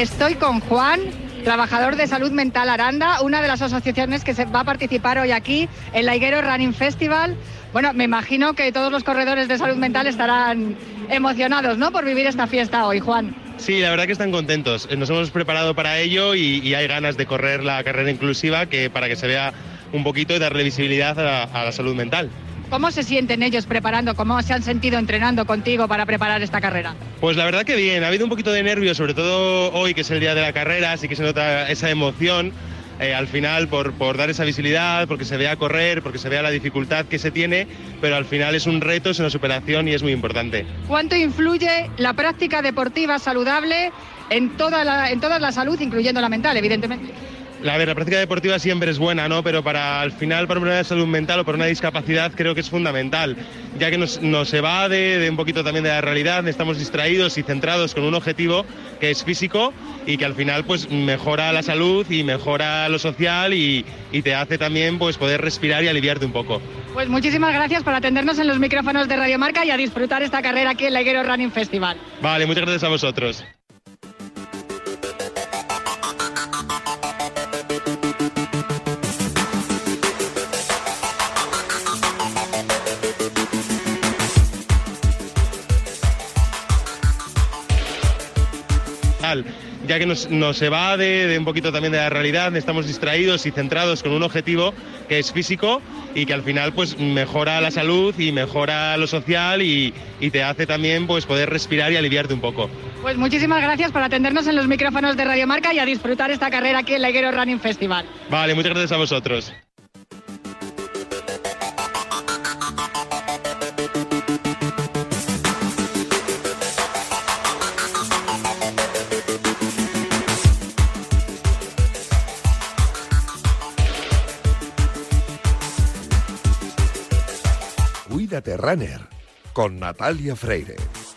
Estoy con Juan, trabajador de salud mental Aranda, una de las asociaciones que se va a participar hoy aquí en la Higuero Running Festival. Bueno, me imagino que todos los corredores de salud mental estarán emocionados, ¿no? Por vivir esta fiesta hoy, Juan. Sí, la verdad que están contentos. Nos hemos preparado para ello y, hay ganas de correr la carrera inclusiva que para que se vea un poquito y darle visibilidad a la salud mental. ¿Cómo se sienten ellos preparando? ¿Cómo se han sentido entrenando contigo para preparar esta carrera? Pues la verdad que bien, ha habido un poquito de nervios, sobre todo hoy que es el día de la carrera, así que se nota esa emoción. Eh, al final por, por, dar esa visibilidad, porque se vea correr, porque se vea la dificultad que se tiene, pero al final es un reto, es una superación y es muy importante. ¿Cuánto influye la práctica deportiva saludable en toda la, en toda la salud, incluyendo la mental, evidentemente? La, ver, la práctica deportiva siempre es buena, ¿no? Pero para al final, para una salud mental o para una discapacidad, creo que es fundamental, ya que nos, nos evade de un poquito también de la realidad, estamos distraídos y centrados con un objetivo que es físico y que al final pues mejora la salud y mejora lo social y, y te hace también pues poder respirar y aliviarte un poco. Pues muchísimas gracias por atendernos en los micrófonos de Radio Marca y a disfrutar esta carrera aquí en la Higuero Running Festival. Vale, muchas gracias a vosotros. Ya que nos, nos evade de un poquito también de la realidad, estamos distraídos y centrados con un objetivo que es físico y que al final pues mejora la salud y mejora lo social y, y te hace también pues poder respirar y aliviarte un poco. Pues muchísimas gracias por atendernos en los micrófonos de Radio Marca y a disfrutar esta carrera aquí en la Higuero Running Festival. Vale, muchas gracias a vosotros. Con Natalia Freire.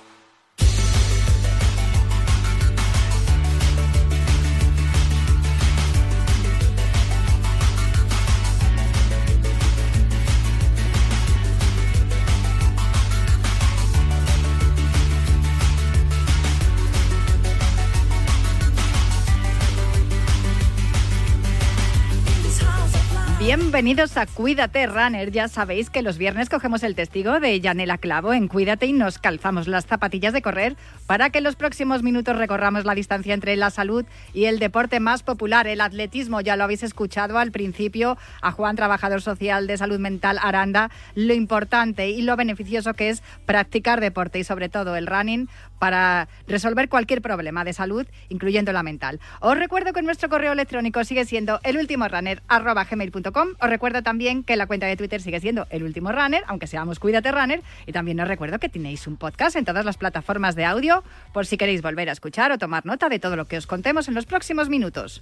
Bienvenidos a Cuídate Runner. Ya sabéis que los viernes cogemos el testigo de Yanela Clavo en Cuídate y nos calzamos las zapatillas de correr para que en los próximos minutos recorramos la distancia entre la salud y el deporte más popular, el atletismo. Ya lo habéis escuchado al principio a Juan, trabajador social de salud mental Aranda, lo importante y lo beneficioso que es practicar deporte y sobre todo el running para resolver cualquier problema de salud, incluyendo la mental. Os recuerdo que nuestro correo electrónico sigue siendo elultimorunner.gmail.com. Os recuerdo también que la cuenta de Twitter sigue siendo El Último Runner, aunque seamos Cuídate Runner. Y también os recuerdo que tenéis un podcast en todas las plataformas de audio por si queréis volver a escuchar o tomar nota de todo lo que os contemos en los próximos minutos.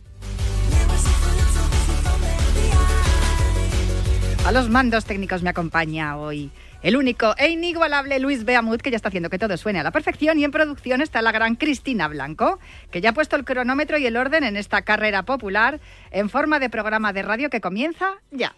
A los mandos técnicos me acompaña hoy el único e inigualable Luis Beamut, que ya está haciendo que todo suene a la perfección. Y en producción está la gran Cristina Blanco, que ya ha puesto el cronómetro y el orden en esta carrera popular en forma de programa de radio que comienza ya.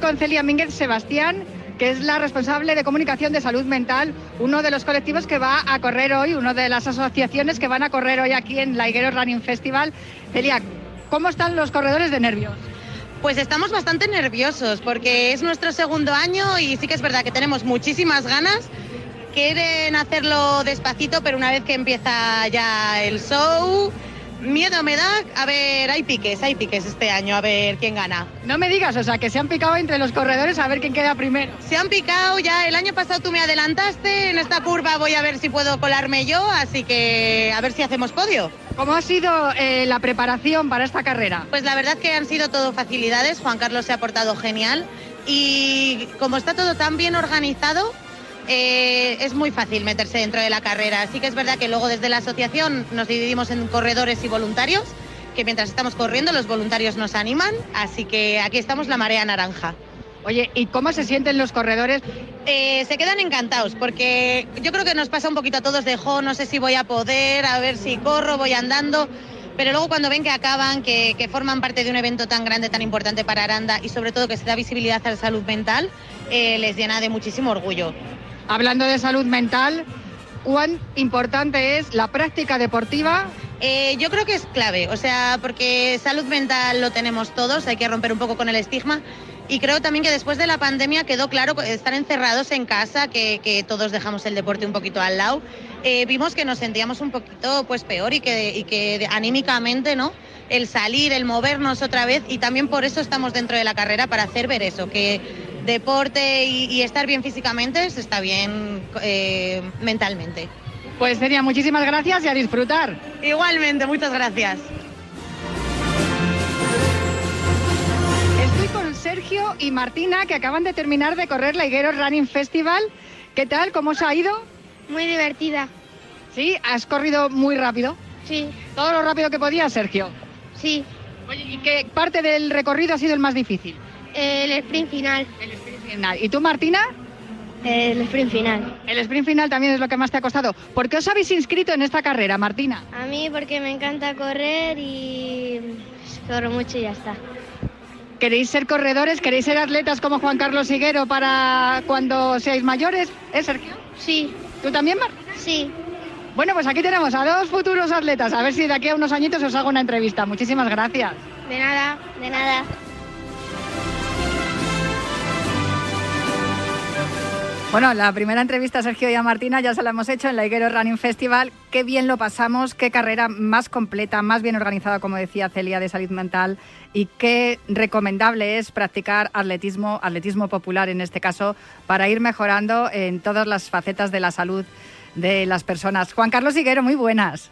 Con Celia Mínguez Sebastián, que es la responsable de comunicación de salud mental, uno de los colectivos que va a correr hoy, una de las asociaciones que van a correr hoy aquí en la Higuero Running Festival. Celia, ¿cómo están los corredores de nervios? Pues estamos bastante nerviosos porque es nuestro segundo año y sí que es verdad que tenemos muchísimas ganas. Quieren hacerlo despacito, pero una vez que empieza ya el show, Miedo me da, a ver, hay piques, hay piques este año, a ver quién gana. No me digas, o sea, que se han picado entre los corredores a ver quién queda primero. Se han picado ya, el año pasado tú me adelantaste, en esta curva voy a ver si puedo colarme yo, así que a ver si hacemos podio. ¿Cómo ha sido eh, la preparación para esta carrera? Pues la verdad que han sido todo facilidades, Juan Carlos se ha portado genial y como está todo tan bien organizado, eh, es muy fácil meterse dentro de la carrera. Sí que es verdad que luego desde la asociación nos dividimos en corredores y voluntarios que mientras estamos corriendo los voluntarios nos animan, así que aquí estamos la marea naranja. Oye, ¿y cómo se sienten los corredores? Eh, se quedan encantados porque yo creo que nos pasa un poquito a todos de, jo, no sé si voy a poder, a ver si corro, voy andando. Pero luego cuando ven que acaban, que, que forman parte de un evento tan grande, tan importante para Aranda y sobre todo que se da visibilidad a la salud mental, eh, les llena de muchísimo orgullo. Hablando de salud mental, ¿cuán importante es la práctica deportiva Eh, yo creo que es clave, o sea, porque salud mental lo tenemos todos, hay que romper un poco con el estigma. Y creo también que después de la pandemia quedó claro estar encerrados en casa, que, que todos dejamos el deporte un poquito al lado. Eh, vimos que nos sentíamos un poquito pues peor y que, y que anímicamente, ¿no? El salir, el movernos otra vez y también por eso estamos dentro de la carrera para hacer ver eso, que deporte y, y estar bien físicamente se está bien eh, mentalmente. Pues Celia, muchísimas gracias y a disfrutar. Igualmente, muchas gracias. Estoy con Sergio y Martina que acaban de terminar de correr la Higuero Running Festival. ¿Qué tal? ¿Cómo os ha ido? Muy divertida. Sí, has corrido muy rápido. Sí, Todo lo rápido que podías, Sergio. sí. Oye, ¿y qué parte del recorrido ha sido el más difícil? El sprint final. El sprint final. ¿Y tú, Martina? El sprint final. El sprint final también es lo que más te ha costado. ¿Por qué os habéis inscrito en esta carrera, Martina? A mí porque me encanta correr y corro mucho y ya está. ¿Queréis ser corredores? ¿Queréis ser atletas como Juan Carlos Higuero para cuando seáis mayores? ¿Eh, Sergio? Sí, ¿Tú también, Martina? sí. Bueno, pues aquí tenemos a dos futuros atletas. A ver si de aquí a unos añitos os hago una entrevista. Muchísimas gracias. De nada, de nada. Bueno, la primera entrevista a Sergio y a Martina ya se la hemos hecho en la Higuero Running Festival. Qué bien lo pasamos, qué carrera más completa, más bien organizada, como decía Celia, de salud mental. Y qué recomendable es practicar atletismo, atletismo popular en este caso, para ir mejorando en todas las facetas de la salud de las personas. Juan Carlos Higuero, muy buenas.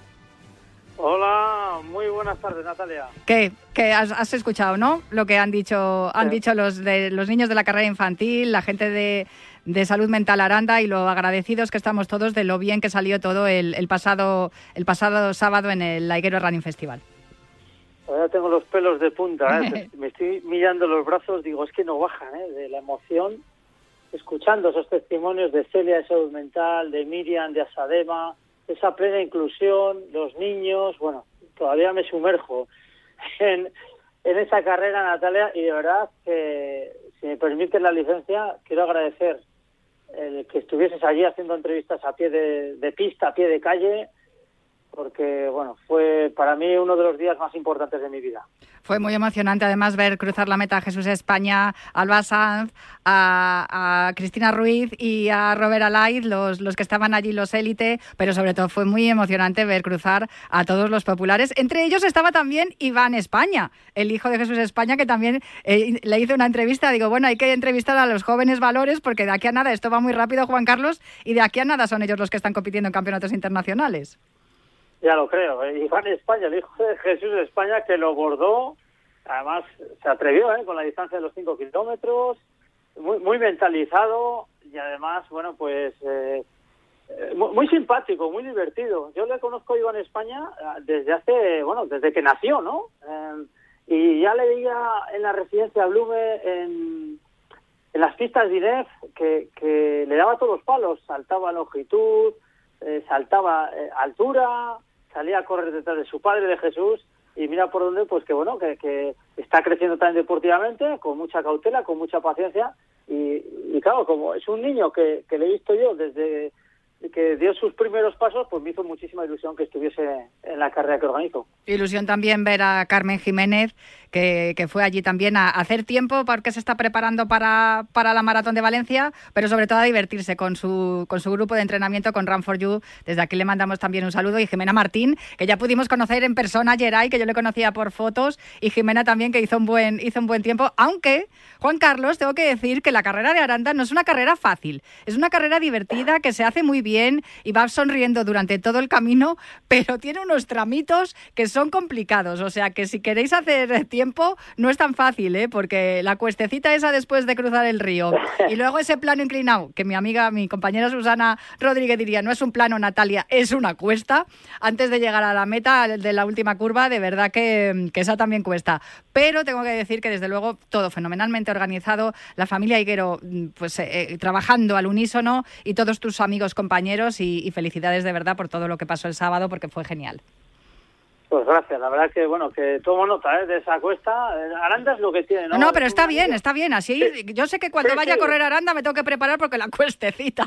Hola, muy buenas tardes, Natalia. ¿Qué? ¿Qué has, has escuchado, no? Lo que han dicho, han Sí. dicho los de los niños de la carrera infantil, la gente de, de salud mental Aranda y lo agradecidos que estamos todos de lo bien que salió todo el, el pasado el pasado sábado en el Laiguero Running Festival. Ahora tengo los pelos de punta, ¿eh? me estoy mirando los brazos, digo, es que no bajan, ¿eh? de la emoción, escuchando esos testimonios de Celia de salud mental, de Miriam, de Asadema, esa plena inclusión, los niños, bueno, todavía me sumerjo en, en esa carrera, Natalia, y de verdad que, si me permite la licencia, quiero agradecer el que estuvieses allí haciendo entrevistas a pie de, de pista, a pie de calle, porque bueno, fue para mí uno de los días más importantes de mi vida. Fue muy emocionante además ver cruzar la meta a Jesús España, Alba Sanz, a, Cristina Ruiz y a Robert Alaid, los, los que estaban allí, los élite, pero sobre todo fue muy emocionante ver cruzar a todos los populares. Entre ellos estaba también Iván España, el hijo de Jesús España, que también eh, le hice una entrevista. Digo, bueno, hay que entrevistar a los jóvenes valores porque de aquí a nada esto va muy rápido, Juan Carlos, y de aquí a nada son ellos los que están compitiendo en campeonatos internacionales. Ya lo creo. ¿eh? Iván España, el hijo de Jesús de España, que lo bordó, además se atrevió ¿eh? con la distancia de los 5 kilómetros, muy, muy mentalizado y además, bueno, pues eh, eh, muy, simpático, muy divertido. Yo le conozco a Iván España ah, desde hace, bueno, desde que nació, ¿no? Eh, y ya le veía en la residencia Blume, en, en las pistas de INEF, que, que le daba todos los palos, saltaba longitud, eh, saltaba eh, altura, salía a correr detrás de su padre, de Jesús, y mira por dónde, pues que bueno, que, que está creciendo también deportivamente, con mucha cautela, con mucha paciencia, y, y claro, como es un niño que, que le he visto yo desde que dio sus primeros pasos, pues me hizo muchísima ilusión que estuviese en la carrera que organizo. Ilusión también ver a Carmen Jiménez, que, fue allí también a hacer tiempo porque se está preparando para, para la Maratón de Valencia, pero sobre todo a divertirse con su, con su grupo de entrenamiento con Run for You. Desde aquí le mandamos también un saludo. Y Jimena Martín, que ya pudimos conocer en persona a Geray, que yo le conocía por fotos, y Jimena también, que hizo un buen, hizo un buen tiempo. Aunque, Juan Carlos, tengo que decir que la carrera de Aranda no es una carrera fácil, es una carrera divertida que se hace muy bien bien y va sonriendo durante todo el camino, pero tiene unos tramitos que son complicados. O sea que si queréis hacer tiempo, no es tan fácil, ¿eh? porque la cuestecita esa después de cruzar el río y luego ese plano inclinado, que mi amiga, mi compañera Susana Rodríguez diría, no es un plano, Natalia, es una cuesta. Antes de llegar a la meta de la última curva, de verdad que, esa también cuesta. Pero tengo que decir que desde luego todo fenomenalmente organizado, la familia Higuero pues eh, eh, trabajando al unísono y todos tus amigos, compañeros y, felicidades de verdad por todo lo que pasó el sábado porque fue genial. Pues gracias, la verdad que bueno, que tomo nota ¿eh? de esa cuesta. Aranda es lo que tiene, ¿no? No, pero está bien, está bien. Así, yo sé que cuando vaya a correr Aranda me tengo que preparar porque la cuestecita.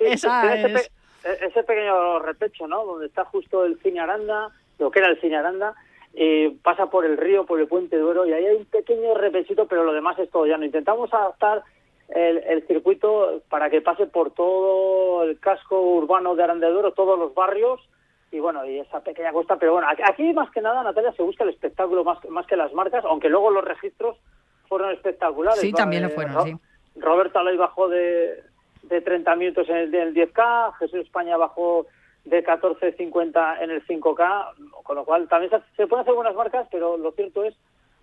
esa es... ese, pequeño repecho, ¿no? Donde está justo el cine Aranda, lo que era el cine Aranda, pasa por el río, por el puente de Oro y ahí hay un pequeño repechito, pero lo demás es todo llano. Intentamos adaptar el, circuito para que pase por todo el casco urbano de Aranda todos los barrios y bueno, y esa pequeña costa, pero bueno, aquí más que nada, Natalia, se busca el espectáculo más, más que las marcas, aunque luego los registros fueron espectaculares. Sí, también lo fueron, sí. Roberto Aloy bajó de, de 30 minutos en el, en el 10K, Jesús España bajó de 14.50 en el 5K, con lo cual también se, se pueden hacer buenas marcas, pero lo cierto es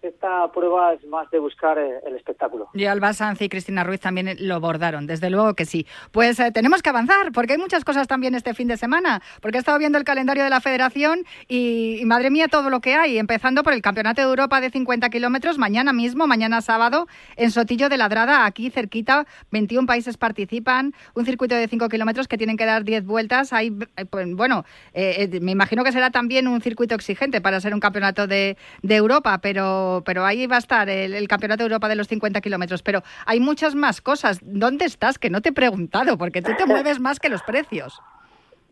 esta prueba es más de buscar eh, el espectáculo. Y Alba Sanz y Cristina Ruiz también lo bordaron, desde luego que sí. Pues eh, tenemos que avanzar, porque hay muchas cosas también este fin de semana, porque he estado viendo el calendario de la federación y, madre mía todo lo que hay, empezando por el Campeonato de Europa de 50 kilómetros, mañana mismo, mañana sábado, en Sotillo de Ladrada, aquí cerquita, 21 países participan, un circuito de 5 kilómetros que tienen que dar 10 vueltas. Hay, eh, pues, bueno, me imagino que será también un circuito exigente para ser un campeonato de Europa, pero pero, ahí va a estar el, Campeonato de Europa de los 50 kilómetros. Pero hay muchas más cosas. ¿Dónde estás? Que no te he preguntado, porque tú te mueves más que los precios.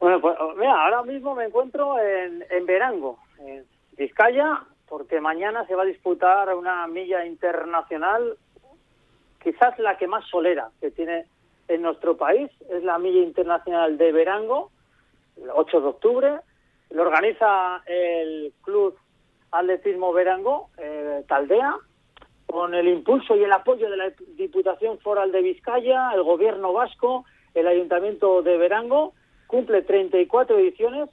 Bueno, pues mira, ahora mismo me encuentro en, en Verango, en Vizcaya, porque mañana se va a disputar una milla internacional, quizás la que más solera que tiene en nuestro país, es la milla internacional de Verango, el 8 de octubre. Lo organiza el Club Atletismo Verango, eh, Taldea, con el impulso y el apoyo de la Diputación Foral de Vizcaya, el Gobierno Vasco, el Ayuntamiento de Verango, cumple 34 ediciones.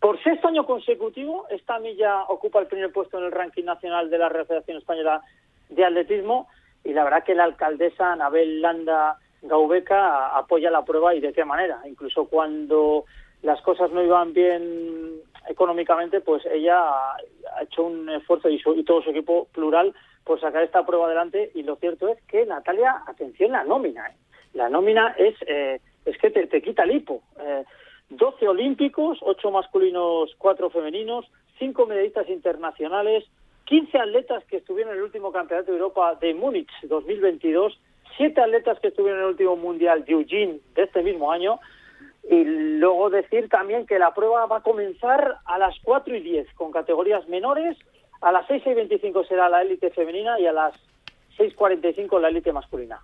por sexto año consecutivo, esta milla ocupa el primer puesto en el ranking nacional de la Federación Española de Atletismo y la verdad que la alcaldesa Anabel Landa Gaubeca apoya la prueba y de qué manera. Incluso cuando las cosas no iban bien económicamente, pues ella ha hecho un esfuerzo y, todo su equipo plural por sacar esta prueba adelante y lo cierto es que Natalia, atención la nómina, ¿eh? la nómina es eh, es que te, quita el hipo. Eh, 12 olímpicos, 8 masculinos, 4 femeninos, 5 medallistas internacionales, 15 atletas que estuvieron en el último Campeonato de Europa de Múnich 2022, 7 atletas que estuvieron en el último Mundial de Eugene de este mismo año, y luego decir también que la prueba va a comenzar a las 4 y 10 con categorías menores, a las 6 y 25 será la élite femenina y a las 6.45 la élite masculina.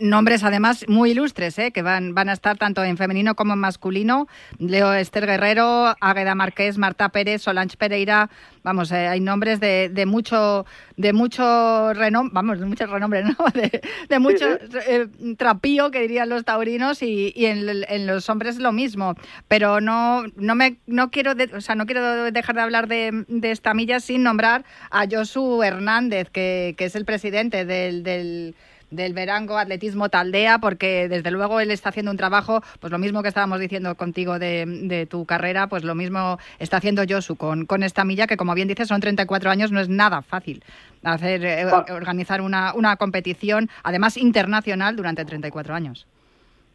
Nombres además muy ilustres, ¿eh? que van, van a estar tanto en femenino como en masculino. Leo Esther Guerrero, Águeda Márquez, Marta Pérez, Solange Pereira. Vamos, eh, hay nombres de, de mucho de mucho renombre, vamos, de mucho renombre, ¿no? De, mucho eh, trapío, que dirían los taurinos, y, y en, los hombres lo mismo. Pero no, no me no quiero o sea, no quiero dejar de hablar de, de esta milla sin nombrar a Josu Hernández, que, que es el presidente del, del del Verango Atletismo Taldea, porque desde luego él está haciendo un trabajo, pues lo mismo que estábamos diciendo contigo de, tu carrera, pues lo mismo está haciendo Josu con, con esta milla, que como bien dices, son 34 años, no es nada fácil hacer eh, organizar una, una competición, además internacional, durante 34 años.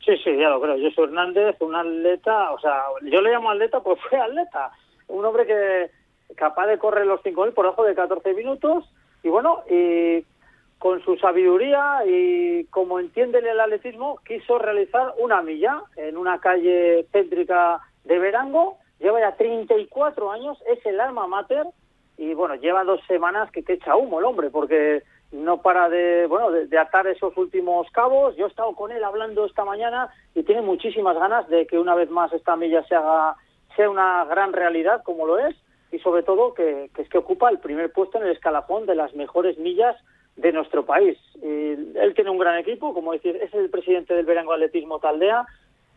Sí, sí, ya lo creo. Josu Hernández, un atleta, o sea, yo le llamo atleta porque fue atleta, un hombre que capaz de correr los 5.000 por debajo de 14 minutos y bueno, y con su sabiduría y como entiende el atletismo, quiso realizar una milla en una calle céntrica de Verango. Lleva ya 34 años, es el alma mater y bueno, lleva dos semanas que te echa humo el hombre porque no para de, bueno, de, atar esos últimos cabos. Yo he estado con él hablando esta mañana y tiene muchísimas ganas de que una vez más esta milla se sea una gran realidad como lo es y sobre todo que, que es que ocupa el primer puesto en el escalafón de las mejores millas de nuestro país. él tiene un gran equipo, como decir, es el presidente del Verango Atletismo Taldea,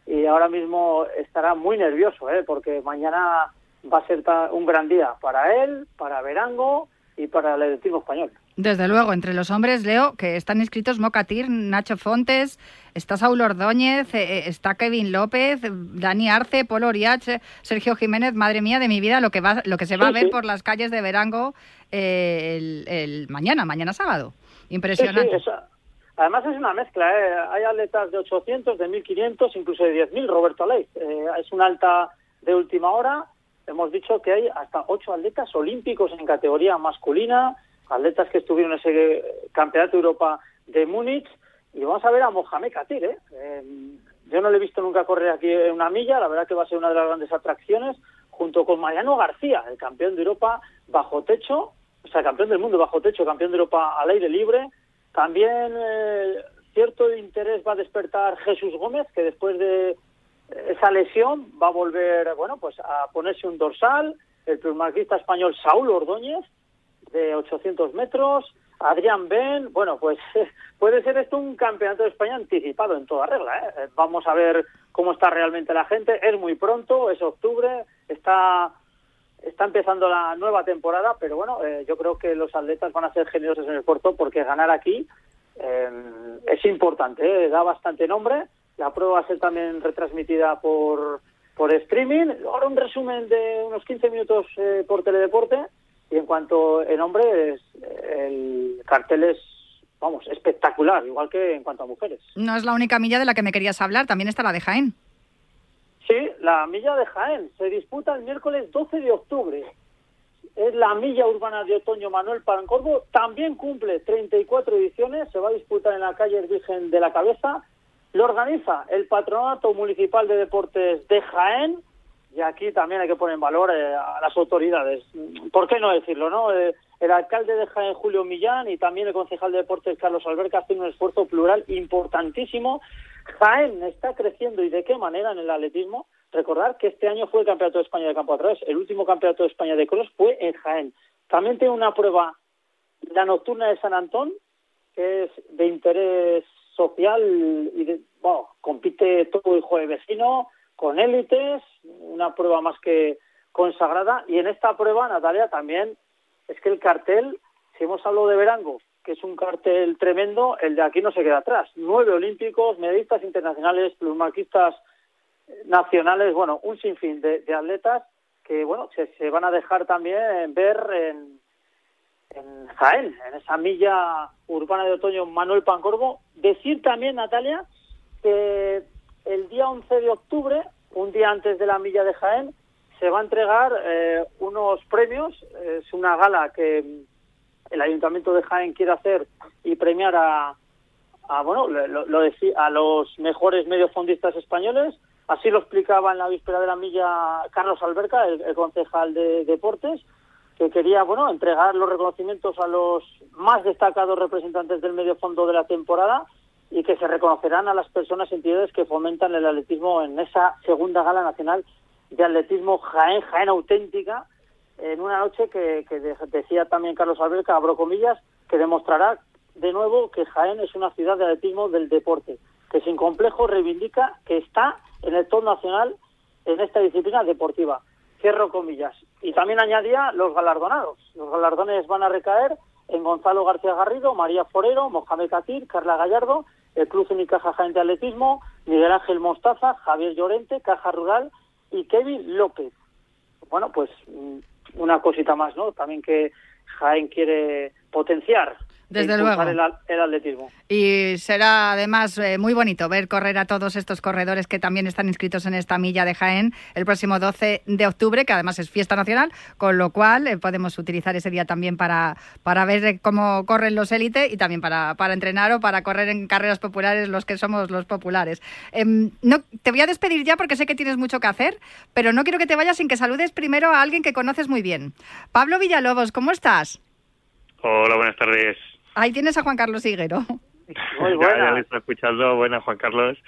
y ahora mismo estará muy nervioso, ¿eh? porque mañana va a ser un gran día para él, para Verango y para el atletismo español. Desde luego, entre los hombres, Leo, que están inscritos Mocatir, Nacho Fontes, está Saúl Ordóñez, eh, eh, está Kevin López, Dani Arce, Polo Oriach, Sergio Jiménez, madre mía de mi vida, lo que va, lo que se va a ver por las calles de Verango eh, el, mañana, mañana sábado. Impresionante. además es una mezcla, hay atletas de 800, de 1500, incluso de 10.000, Roberto Ley. es una alta de última hora. Hemos dicho que hay hasta ocho atletas olímpicos en categoría masculina atletas que estuvieron en ese Campeonato de Europa de Múnich. Y vamos a ver a Mohamed Katir. ¿eh? Em, yo no le he visto nunca correr aquí en una milla, la verdad que va a ser una de las grandes atracciones, junto con Mariano García, el campeón de Europa bajo techo, o sea, campeón del mundo bajo techo, campeón de Europa al aire libre. También eh, cierto interés va a despertar Jesús Gómez, que después de esa lesión va a volver, bueno, pues a ponerse un dorsal. El plusmarquista español Saúl Ordóñez, de 800 metros, Adrián Ben, bueno, pues puede ser esto un campeonato de España anticipado en toda regla. ¿eh? Vamos a ver cómo está realmente la gente. Es muy pronto, es octubre, está está empezando la nueva temporada, pero bueno, eh, yo creo que los atletas van a ser generosos en el puerto porque ganar aquí eh, es importante, da bastante nombre. La prueba va a ser también retransmitida por, por streaming. Ahora un resumen de unos 15 minutos por teledeporte y en cuanto en hombres, el cartel es, vamos, espectacular, igual que en cuanto a mujeres. No es la única milla de la que me querías hablar, también está la de Jaén. Sí, la milla de Jaén se disputa el miércoles 12 de octubre. Es la milla urbana de otoño Manuel Parancorvo. También cumple 34 ediciones. Se va a disputar en la calle Virgen de la Cabeza. Lo organiza el Patronato Municipal de Deportes de Jaén y aquí también hay que poner en valor eh, a las autoridades. ¿Por qué no decirlo, no? Eh, el alcalde de Jaén, Julio Millán, y también el concejal de deportes, Carlos Alberca, hacen un esfuerzo plural importantísimo. Jaén está creciendo y de qué manera en el atletismo. Recordar que este año fue el Campeonato de España de Campo a través. El último Campeonato de España de Cross fue en Jaén. También tiene una prueba, la nocturna de San Antón, que es de interés social y, de, bueno, compite todo el jueves vecino, con élites, una prueba más que consagrada. Y en esta prueba, Natalia, también es que el cartel, si hemos hablado de Verango, que es un cartel tremendo, el de aquí no se queda atrás. Nueve olímpicos, medistas internacionales, plusmarquistas nacionales, bueno, un sinfín de, atletas que, bueno, se, se, van a dejar también ver en, en Jaén, en esa milla urbana de otoño Manuel Pancorbo. Decir también, Natalia, que el día 11 de octubre, un día antes de la milla de Jaén, se va a entregar eh, unos premios. Es una gala que el Ayuntamiento de Jaén quiere hacer y premiar a, bueno, lo, decía, a los mejores mediofondistas españoles. Así lo explicaba en la víspera de la milla Carlos Alberca, el, concejal de deportes, que quería, bueno, entregar los reconocimientos a los más destacados representantes del medio fondo de la temporada y que se reconocerán a las personas y entidades que fomentan el atletismo en esa segunda gala nacional de atletismo Jaén, Jaén auténtica, en una noche que, decía también Carlos Alberca, abro comillas, que demostrará de nuevo que Jaén es una ciudad de atletismo del deporte, que sin complejo reivindica que está en el top nacional en esta disciplina deportiva. Cierro comillas. Y también añadía los galardonados. Los galardones van a recaer en Gonzalo García Garrido, María Forero, Mohamed Katir, Carla Gallardo el Club Unicaja Jaén de Atletismo, Miguel Ángel Mostaza, Javier Llorente, Caja Rural y Kevin López. Bueno, pues mm, una cosita más, ¿no? También que Jaén quiere potenciar desde luego. El, atletismo. Y será además eh, muy bonito ver correr a todos estos corredores que también están inscritos en esta milla de Jaén el próximo 12 de octubre, que además es fiesta nacional, con lo cual eh, podemos utilizar ese día también para, para ver eh, cómo corren los élites y también para, para entrenar o para correr en carreras populares los que somos los populares. Em, no, te voy a despedir ya porque sé que tienes mucho que hacer, pero no quiero que te vayas sin que saludes primero a alguien que conoces muy bien. Pablo Villalobos, ¿cómo estás? Hola, buenas tardes. Ahí tienes a Juan Carlos Higuero. Muy buenas. ya, está escuchando. Buenas, Juan Carlos.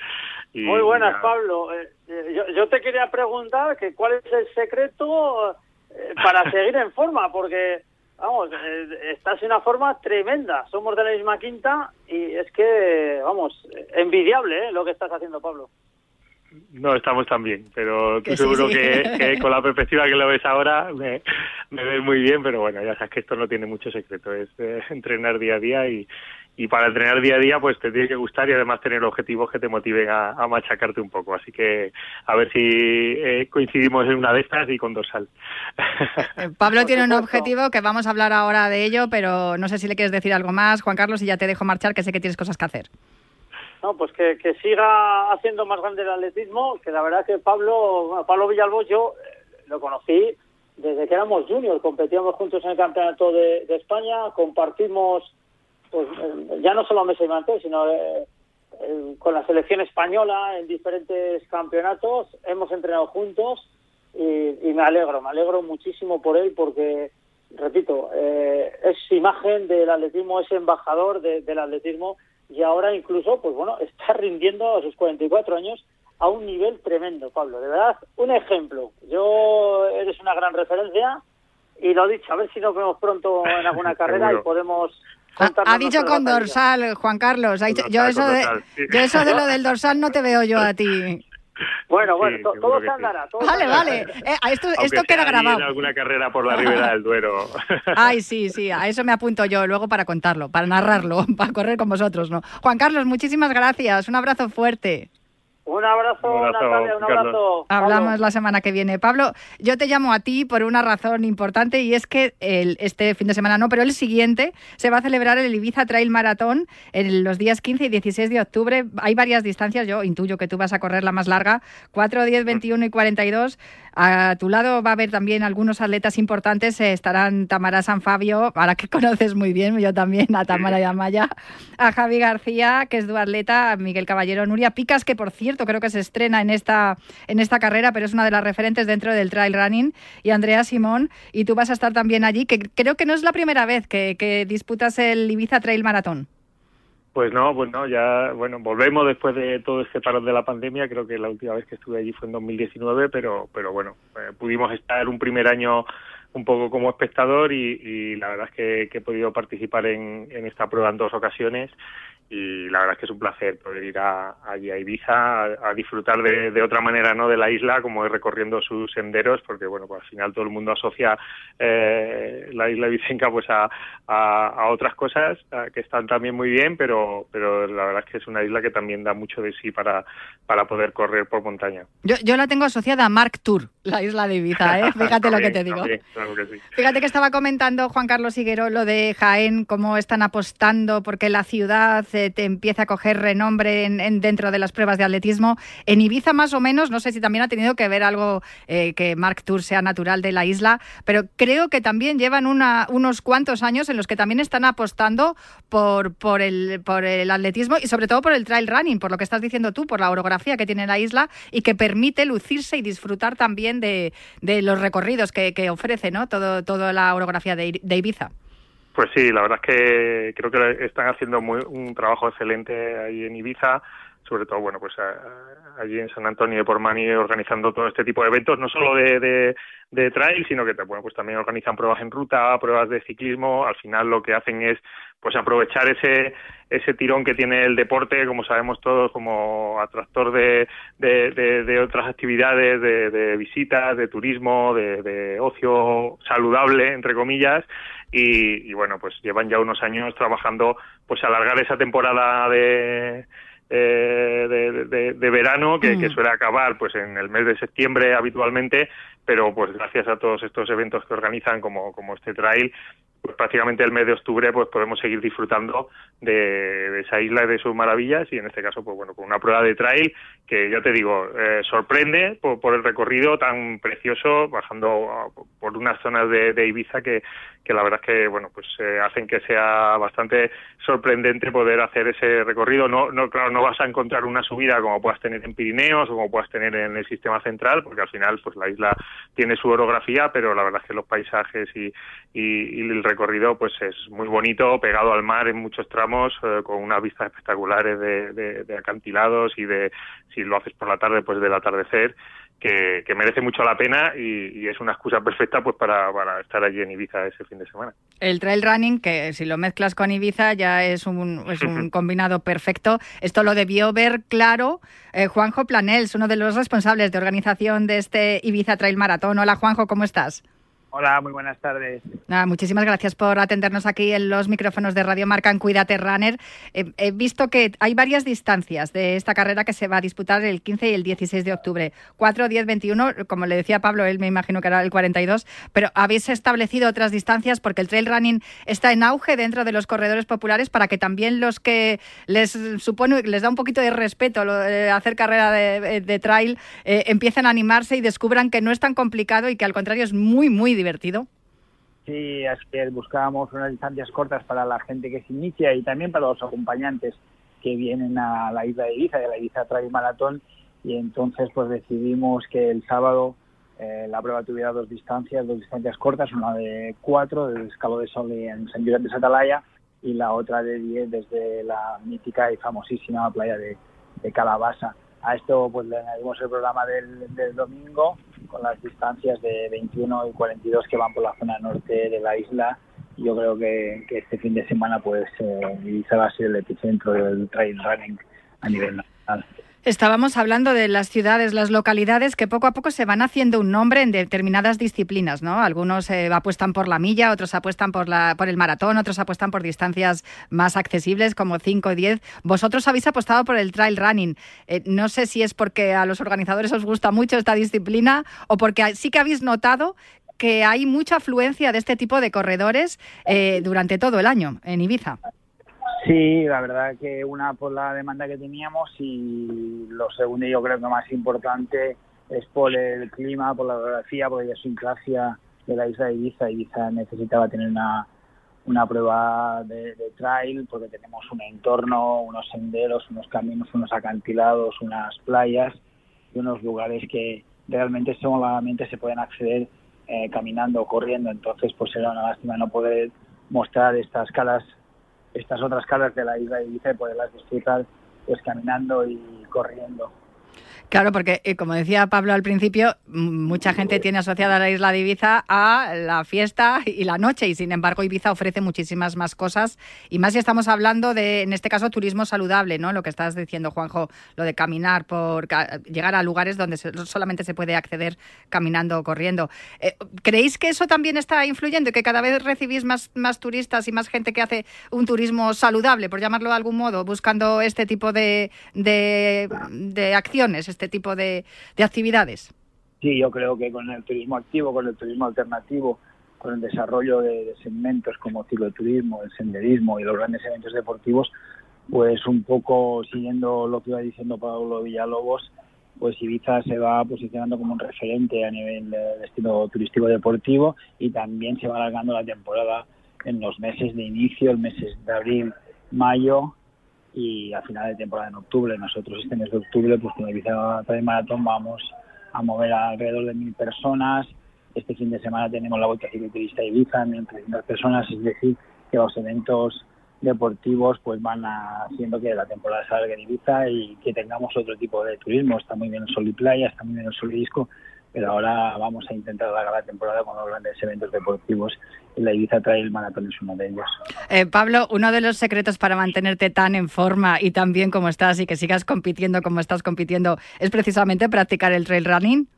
Muy buenas, Pablo. Eh, eh, yo, te quería preguntar que cuál es el secreto eh, para seguir en forma, porque, vamos, estás en una forma tremenda. Somos de la misma quinta y es que, vamos, envidiable lo que estás haciendo, Pablo. No estamos tan bien, pero tú seguro sí. Que, que con la perspectiva que lo ves ahora me, me ves muy bien, pero bueno, ya sabes que esto no tiene mucho secreto, es eh, entrenar día a día y, y para entrenar día a día pues te tiene que gustar y además tener objetivos que te motiven a, a machacarte un poco, así que a ver si eh, coincidimos en una de estas y con dorsal. Eh, Pablo tiene un objetivo que vamos a hablar ahora de ello, pero no sé si le quieres decir algo más, Juan Carlos, y ya te dejo marchar, que sé que tienes cosas que hacer. No, pues que, que siga haciendo más grande el atletismo, que la verdad que Pablo, Pablo Villalbos yo eh, lo conocí desde que éramos juniors, competíamos juntos en el campeonato de, España, compartimos, pues eh, ya no solo Mesa y Mantel, sino eh, con la selección española en diferentes campeonatos, hemos entrenado juntos y, me alegro, me alegro muchísimo por él porque, repito, es imagen del atletismo, es embajador de- del atletismo y ahora incluso, pues bueno, está rindiendo a sus 44 años a un nivel tremendo, Pablo. De verdad, un ejemplo. Yo eres una gran referencia y lo dicho, a ver si nos vemos pronto en alguna carrera y podemos Ha, ha dicho con dorsal, Juan Carlos. ha dicho- Con yo, dorsal, eso de, dorsal, sí. yo eso de lo del dorsal no te veo yo a ti. Bueno, bueno, Sí, to- seguro todo se sí. andará. todo Vale, andará. vale. Eh, a esto, queda grabado. En alguna carrera por la ribera del Duero. Ay, sí, sí, a eso me apunto yo luego para contarlo, para narrarlo, para correr con vosotros, ¿no? Juan Carlos, muchísimas gracias. Un abrazo fuerte. Un abrazo, Un abrazo, Natalia, un Carlos. abrazo. Pablo. Hablamos la semana que viene. Pablo, yo te llamo a ti por una razón importante y es que el, este fin de semana no, pero el siguiente se va a celebrar el Ibiza Trail Marathon en los días 15 y 16 de octubre. Hay varias distancias, yo intuyo que tú vas a correr la más larga, 4, 10, 21 y 42. A tu lado va a haber también algunos atletas importantes, eh, estarán Tamara San Fabio, ahora que conoces muy bien, yo también, a Tamara y a Maya, a Javi García, que es duatleta, a Miguel Caballero, Nuria Picas, que por cierto creo que se estrena en esta, en esta carrera, pero es una de las referentes dentro del trail running, y Andrea Simón, y tú vas a estar también allí, que creo que no es la primera vez que, que disputas el Ibiza Trail Maratón. Pues no, pues no, ya, bueno, volvemos después de todo este parón de la pandemia, creo que la última vez que estuve allí fue en 2019, pero, pero bueno, eh, pudimos estar un primer año un poco como espectador y, y la verdad es que, que he podido participar en, en esta prueba en dos ocasiones y la verdad es que es un placer poder ir a, allí a Ibiza a, a disfrutar de, de otra manera no de la isla como es recorriendo sus senderos porque bueno pues al final todo el mundo asocia eh, la isla Vicenca pues a, a, a otras cosas que están también muy bien pero pero la verdad es que es una isla que también da mucho de sí para para poder correr por montaña Yo, yo la tengo asociada a Mark Tour, la isla de Ibiza, ¿eh? fíjate lo que te digo. también, claro que sí. Fíjate que estaba comentando Juan Carlos Higuero lo de Jaén, cómo están apostando porque la ciudad eh, te empieza a coger renombre en, en- dentro de las pruebas de atletismo. En Ibiza más o menos, no sé si también ha tenido que ver algo eh, que Mark Tour sea natural de la isla, pero creo que también llevan una- unos cuantos años en los que también están apostando por, el, atletismo y sobre todo por el trail running, por lo que estás diciendo tú, por la orografía que tiene la isla y que permite lucirse y disfrutar también de, los recorridos que ofrece todo, toda la orografía de, de Ibiza. Pues sí, la verdad es que creo que están haciendo muy, un trabajo excelente ahí en Ibiza, sobre todo, bueno, pues a- allí en San Antonio de Pormani organizando todo este tipo de eventos, no solo de, de, trail, sino que bueno, pues también organizan pruebas en ruta, pruebas de ciclismo, al final lo que hacen es pues aprovechar ese ese tirón que tiene el deporte, como sabemos todos, como atractor de, de, otras actividades, de, de visitas, de turismo, de, de ocio saludable, entre comillas, y, y bueno, pues llevan ya unos años trabajando, pues alargar esa temporada de eh, de, de- de verano que, Mm. que suele acabar pues en el mes de septiembre habitualmente pero pues gracias a todos estos eventos que organizan como, como este trail pues prácticamente el mes de octubre pues podemos seguir disfrutando de, de esa isla y de sus maravillas y en este caso pues bueno con una prueba de trail que ya te digo eh, sorprende por, por el recorrido tan precioso bajando por unas zonas de, de Ibiza que, que la verdad es que bueno pues eh, hacen que sea bastante sorprendente poder hacer ese recorrido. No no claro no vas a encontrar una subida como puedas tener en Pirineos o como puedas tener en el sistema central porque al final pues la isla tiene su orografía pero la verdad es que los paisajes y, y, y el recorrido recorrido pues es muy bonito, pegado al mar en muchos tramos, eh, con unas vistas espectaculares de, de, acantilados y de, si lo haces por la tarde, pues del atardecer que, merece mucho la pena y, es una excusa perfecta pues para, para, estar allí en Ibiza ese fin de semana. El trail running, que si lo mezclas con Ibiza ya es un, es un combinado perfecto. Esto lo debió ver claro eh, Juanjo Planels, uno de los responsables de organización de este Ibiza Trail Maratón. Hola Juanjo, ¿cómo estás? Hola, muy buenas tardes. muchísimas gracias por atendernos aquí en los micrófonos de Radio Marca en Cuídate Runner. he visto que hay varias distancias de esta carrera que se va a disputar el 15 y el 16 de octubre. 4, 10, 21, como le decía Pablo, él me imagino que era el 42, pero habéis establecido otras distancias porque el trail running está en auge dentro de los corredores populares para que también los que les supone, les da un poquito de respeto hacer carrera de, trail, eh, empiecen a animarse y descubran que no es tan complicado y que al contrario es muy, muy divertido divertido. Sí, es que buscábamos unas distancias cortas para la gente que se inicia y también para los acompañantes que vienen a la isla de Ibiza, de la Ibiza Trail Maratón, y entonces pues decidimos que el sábado eh, la prueba tuviera dos distancias, dos distancias cortas, una de cuatro del Escalo de Sol en San Josep de Satalaya y la otra de diez desde la mítica y famosísima playa de, de Calabasa. A esto pues le añadimos el programa del, domingo con las distancias de 21 y 42 que van por la zona norte de la isla. Yo creo que, este fin de semana pues eh, va a ser el epicentro del trail running a nivel nacional. Estábamos hablando de las ciudades, las localidades que poco a poco se van haciendo un nombre en determinadas disciplinas, ¿no? Algunos eh, apuestan por la milla, otros apuestan por, la, por el maratón, otros apuestan por distancias más accesibles como 5 o 10. Vosotros habéis apostado por el trail running. Eh, no sé si es porque a los organizadores os gusta mucho esta disciplina o porque sí que habéis notado que hay mucha afluencia de este tipo de corredores eh, durante todo el año en Ibiza. Sí, la verdad que una por la demanda que teníamos y lo segundo yo creo que más importante es por el clima, por la geografía, por la idiosincrasia de la isla de Ibiza. Ibiza necesitaba tener una, una prueba de, trail porque tenemos un entorno, unos senderos, unos caminos, unos acantilados, unas playas y unos lugares que realmente solamente se pueden acceder eh, caminando o corriendo. Entonces, pues era una lástima no poder mostrar estas calas estas otras caras de la isla de Ibiza y poderlas disfrutar pues caminando y corriendo. Claro, porque eh, como decía Pablo al principio, mucha gente tiene asociada la isla de Ibiza a la fiesta y la noche y sin embargo Ibiza ofrece muchísimas más cosas y más si estamos hablando de, en este caso, turismo saludable, ¿no? Lo que estás diciendo, Juanjo, lo de caminar por llegar a lugares donde solamente se puede acceder caminando o corriendo. Eh, ¿Creéis que eso también está influyendo y que cada vez recibís más, más turistas y más gente que hace un turismo saludable, por llamarlo de algún modo, buscando este tipo de, de, de acciones? Este tipo de, actividades? Sí, yo creo que con el turismo activo, con el turismo alternativo, con el desarrollo de, segmentos como cicloturismo, el senderismo y los grandes eventos deportivos, pues un poco siguiendo lo que iba diciendo Pablo Villalobos, pues Ibiza se va posicionando como un referente a nivel de destino turístico deportivo y también se va alargando la temporada en los meses de inicio, el meses de abril, mayo y a final de temporada en octubre. Nosotros este mes de octubre, pues con el Maratón vamos a mover alrededor de mil personas. Este fin de semana tenemos la Vuelta Cicloturista Ibiza, 1.300 personas, es decir, que los eventos deportivos pues van haciendo que la temporada salga en Ibiza y que tengamos otro tipo de turismo. Está muy bien el sol y playa, está muy bien el sol y disco, pero ahora vamos a intentar alargar la temporada con los grandes eventos deportivos y la Ibiza Trail Maratón es uno de ellos. Eh, Pablo, uno de los secretos para mantenerte tan en forma y tan bien como estás y que sigas compitiendo como estás compitiendo es precisamente practicar el trail running.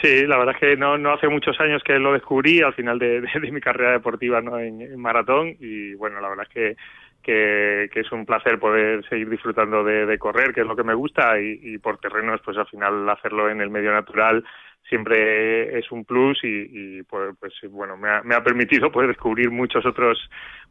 Sí, la verdad es que no, no hace muchos años que lo descubrí al final de, mi carrera deportiva ¿no? en, maratón y bueno, la verdad es que que, es un placer poder seguir disfrutando de, correr, que es lo que me gusta, y, por terrenos, pues al final hacerlo en el medio natural siempre es un plus y, pues, pues, bueno me ha, me ha permitido poder descubrir muchos otros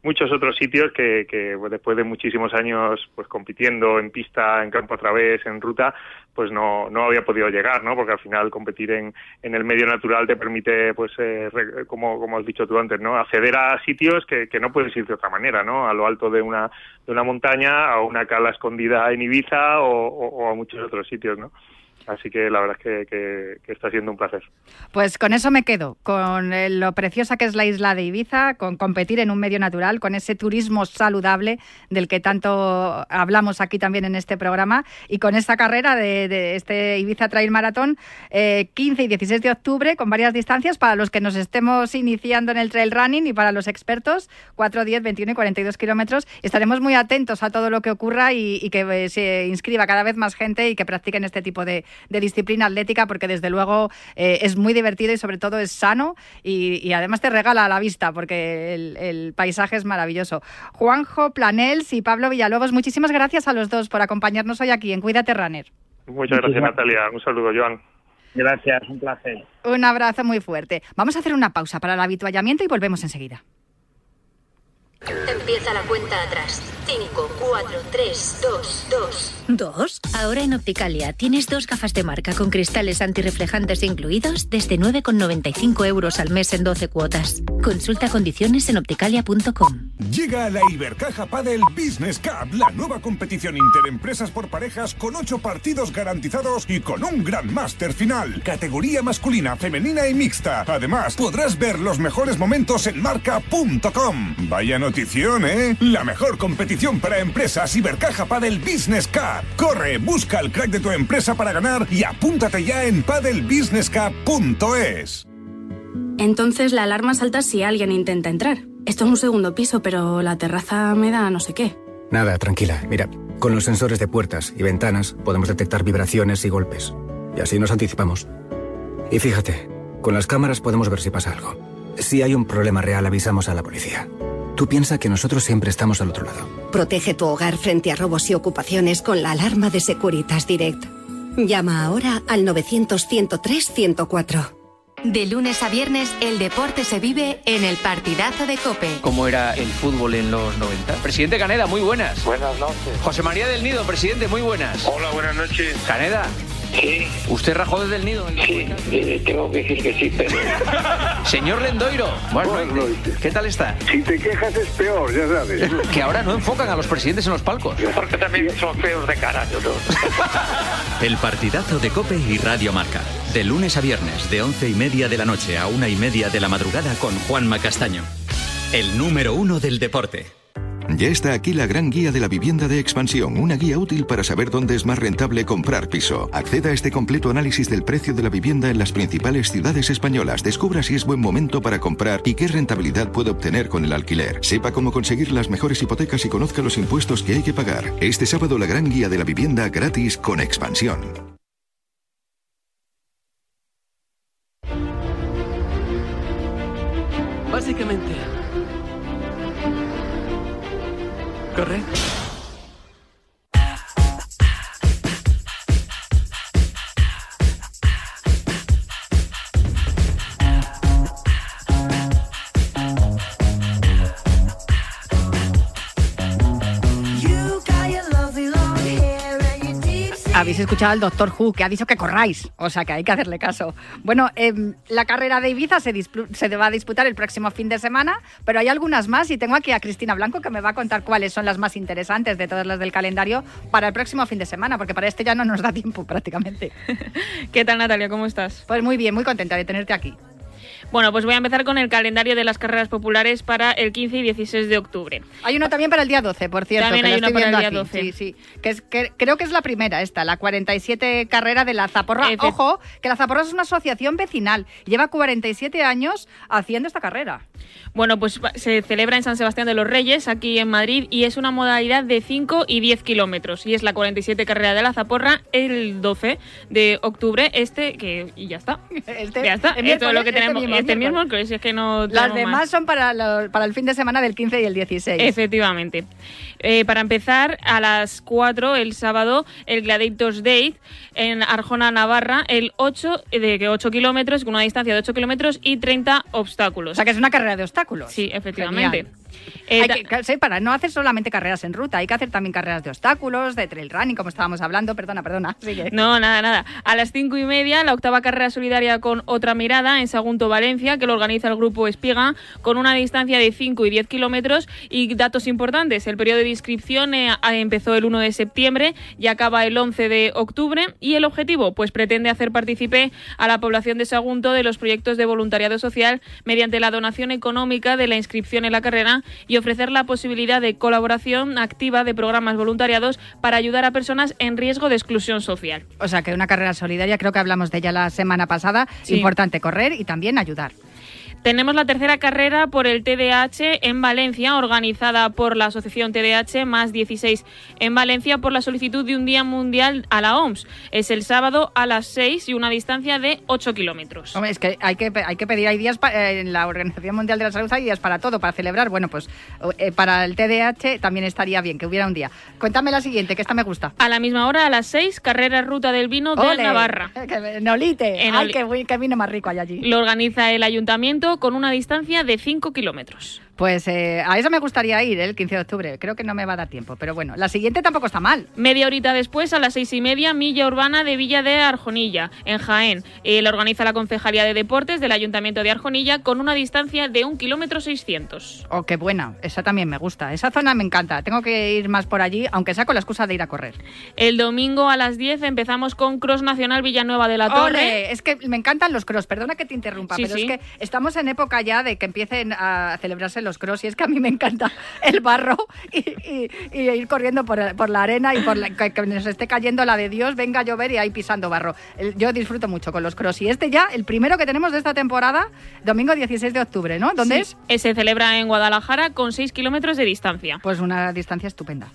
muchos otros sitios que, que pues, después de muchísimos años pues compitiendo en pista en campo a través en ruta pues no, no había podido llegar, ¿no? Porque al final competir en, en el medio natural te permite, pues, eh, como, como has dicho tú antes, ¿no? Acceder a sitios que, que no puedes ir de otra manera, ¿no? A lo alto de una, de una montaña, a una cala escondida en Ibiza o a muchos otros sitios, ¿no? Así que la verdad es que, está siendo un placer. Pues con eso me quedo, con lo preciosa que es la isla de Ibiza, con competir en un medio natural, con ese turismo saludable del que tanto hablamos aquí también en este programa y con esta carrera de, este Ibiza Trail Marathon 15 eh, y 16 de octubre con varias distancias para los que nos estemos iniciando en el trail running y para los expertos 4, 10, 21 y 42 kilómetros. Estaremos muy atentos a todo lo que ocurra y que eh, se inscriba cada vez más gente y que practiquen este tipo de, de disciplina atlética porque desde luego eh, es muy divertido y sobre todo es sano y, además te regala a la vista porque el, paisaje es maravilloso. Juanjo Planels y Pablo Villalobos, muchísimas gracias a los dos por acompañarnos hoy aquí en Cuídate Runner. Muchas gracias Natalia, un saludo Joan. Gracias, un placer. Un abrazo muy fuerte. Vamos a hacer una pausa para el habituallamiento y volvemos enseguida. Empieza la cuenta atrás. 5, 4, 3, 2, 2. ¿Dos? Ahora en Opticalia tienes dos gafas de marca con cristales antirreflejantes incluidos desde 9,95 euros al mes en 12 cuotas. Consulta condiciones en opticalia.com. Llega a la Ibercaja Padel Business Cup, la nueva competición interempresas por parejas con 8 partidos garantizados y con un gran máster final. Categoría masculina, femenina y mixta. Además, podrás ver los mejores momentos en marca.com. Vaya notición, ¿eh? La mejor competición para empresas Ibercaja Padel Business Cup. Corre, busca el crack de tu empresa para ganar y apúntate ya en padelbusinesscup.es. Entonces la alarma salta si alguien intenta entrar. Esto es un segundo piso, pero la terraza me da no sé qué. Nada, tranquila. Mira, con los sensores de puertas y ventanas podemos detectar vibraciones y golpes. Y así nos anticipamos. Y fíjate, con las cámaras podemos ver si pasa algo. Si hay un problema real, avisamos a la policía. Tú piensas que nosotros siempre estamos al otro lado. Protege tu hogar frente a robos y ocupaciones con la alarma de Securitas Direct. Llama ahora al 900-103-104. De lunes a viernes, el deporte se vive en el partidazo de Cope. ¿Cómo era el fútbol en los 90? Presidente Caneda, muy buenas. Buenas noches. José María del Nido, presidente, muy buenas. Hola, buenas noches. Caneda, Sí. ¿Usted rajó desde el nido? sí, eh, tengo que decir que sí, pero... Señor Lendoiro, buenas ¿Qué tal está? Si te quejas es peor, ya sabes. que ahora no enfocan a los presidentes en los palcos. Porque también son feos de cara, yo no. el partidazo de Cope y Radio Marca. De lunes a viernes, de once y media de la noche a una y media de la madrugada con Juan Macastaño. El número uno del deporte. Ya está aquí la gran guía de la vivienda de expansión, una guía útil para saber dónde es más rentable comprar piso. Acceda a este completo análisis del precio de la vivienda en las principales ciudades españolas. Descubra si es buen momento para comprar y qué rentabilidad puede obtener con el alquiler. Sepa cómo conseguir las mejores hipotecas y conozca los impuestos que hay que pagar. Este sábado la gran guía de la vivienda gratis con expansión. Básicamente Corre. Habéis escuchado al doctor Who, que ha dicho que corráis, o sea que hay que hacerle caso. Bueno, em, la carrera de Ibiza se, se, va a disputar el próximo fin de semana, pero hay algunas más y tengo aquí a Cristina Blanco que me va a contar cuáles son las más interesantes de todas las del calendario para el próximo fin de semana, porque para este ya no nos da tiempo prácticamente. ¿Qué tal Natalia? ¿Cómo estás? Pues muy bien, muy contenta de tenerte aquí. Bueno, pues voy a empezar con el calendario de las carreras populares para el 15 y 16 de octubre. Hay uno también para el día 12, por cierto. También hay uno para el día 12. Sí, sí. Que es, que, creo que es la primera esta, la 47 carrera de la Zaporra. Ojo, que la Zaporra es una asociación vecinal. Lleva 47 años haciendo esta carrera. Bueno, pues se celebra en San Sebastián de los Reyes, aquí en Madrid, y es una modalidad de 5 y 10 kilómetros. Y es la 47 carrera de la Zaporra el 12 de octubre, este, que y ya está. Este, ya está. Es lo que este tenemos. este mismo, que es que no. Las demás son para, para el fin de semana del 15 y el 16. Efectivamente. Eh, para empezar, a las 4 el sábado, el Gladiators Day en Arjona, Navarra, el 8 de 8 kilómetros, con una distancia de 8 kilómetros y 30 obstáculos. O sea que es una carrera de obstáculos. Sí, efectivamente. Eh, Hay que- sí, para no hacer solamente carreras en ruta, hay que hacer también carreras de obstáculos, de trail running, como estábamos hablando. Perdona, perdona. Sigue. No, nada, nada. A las cinco y media, la octava carrera solidaria con otra mirada en Sagunto, Valencia, que lo organiza el grupo Espiga, con una distancia de 5 y 10 kilómetros. Y datos importantes: el periodo de inscripción eh, empezó el 1 de septiembre y acaba el 11 de octubre. Y el objetivo, pues pretende hacer partícipe a la población de Sagunto de los proyectos de voluntariado social mediante la donación económica de la inscripción en la carrera y ofrecer la posibilidad de colaboración activa de programas voluntariados para ayudar a personas en riesgo de exclusión social. O sea, que una carrera solidaria, creo que hablamos de ella la semana pasada. Sí. Importante correr y también ayudar. Tenemos la tercera carrera por el TDAH en Valencia, organizada por la Asociación TDAH más 16 en Valencia por la solicitud de un Día Mundial a la OMS. Es el sábado a las 6 y una distancia de 8 kilómetros. Hombre, es que hay que, hay que pedir, hay días pa- eh, en la Organización Mundial de la Salud, hay días para todo, para celebrar. Bueno, pues eh, para el TDAH también estaría bien que hubiera un día. Cuéntame la siguiente, que esta me gusta. A la misma hora, a las 6, carrera Ruta del Vino de. Navarra. Que- Nolite. En Ay, qué vino más rico hay allí. Lo organiza el ayuntamiento con una distancia de 5 kilómetros. Pues eh, a eso me gustaría ir el 15 de octubre. Creo que no me va a dar tiempo, pero bueno, la siguiente tampoco está mal. Media horita después, a las seis y media, milla urbana de Villa de Arjonilla, en Jaén. Eh, la organiza la Concejalía de Deportes del Ayuntamiento de Arjonilla con una distancia de un kilómetro 600. Oh, qué buena. Esa también me gusta. Esa zona me encanta. Tengo que ir más por allí, aunque sea con la excusa de ir a correr. El domingo a las 10 empezamos con Cross Nacional Villanueva de la Torre. Es que me encantan los cross. Perdona que te interrumpa, Sí, pero sí. es que estamos en época ya de que empiecen a celebrarse los cross y es que a mí me encanta el barro y, y- y ir corriendo por, por la arena y por la- que, que nos esté cayendo la de Dios, venga a llover y ahí pisando barro. Yo disfruto mucho con los cross y este ya, el primero que tenemos de esta temporada, domingo 16 de octubre, ¿no? ¿Dónde Sí. es? Eh, Se celebra en Guadalajara con 6 kilómetros de distancia. Pues una distancia estupenda.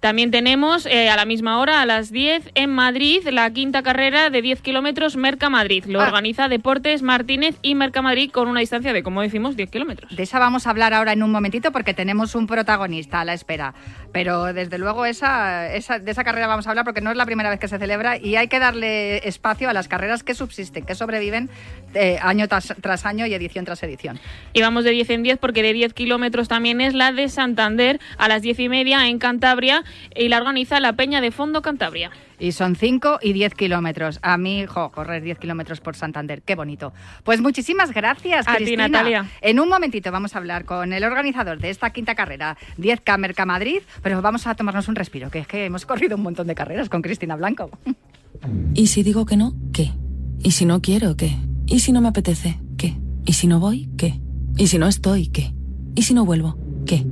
También tenemos eh, a la misma hora, a las 10, en Madrid, la quinta carrera de 10 kilómetros Merca Madrid. Lo Ah. organiza Deportes Martínez y Merca Madrid con una distancia de, como decimos, 10 kilómetros. De esa vamos a hablar ahora en un momentito porque tenemos un protagonista a la espera. Pero desde luego esa, esa- de esa carrera vamos a hablar porque no es la primera vez que se celebra y hay que darle espacio a las carreras que subsisten, que sobreviven eh, año tras, tras año y edición tras edición. Y vamos de 10 en 10 porque de 10 kilómetros también es la de Santander a las 10 y media en Cantabria y la organiza la Peña de Fondo Cantabria. Y son 5 y 10 kilómetros. A mí, jo, correr 10 kilómetros por Santander, qué bonito. Pues muchísimas gracias, A ti, Cristina. Natalia. En un momentito vamos a hablar con el organizador de esta quinta carrera, 10K Merca Madrid, pero vamos a tomarnos un respiro, que es que hemos corrido un montón de carreras con Cristina Blanco. ¿Y si digo que no? ¿Qué? ¿Y si no quiero? ¿Qué? ¿Y si no me apetece? ¿Qué? ¿Y si no voy? ¿Qué? ¿Y si no estoy? ¿Qué? ¿Y si no vuelvo? ¿Qué?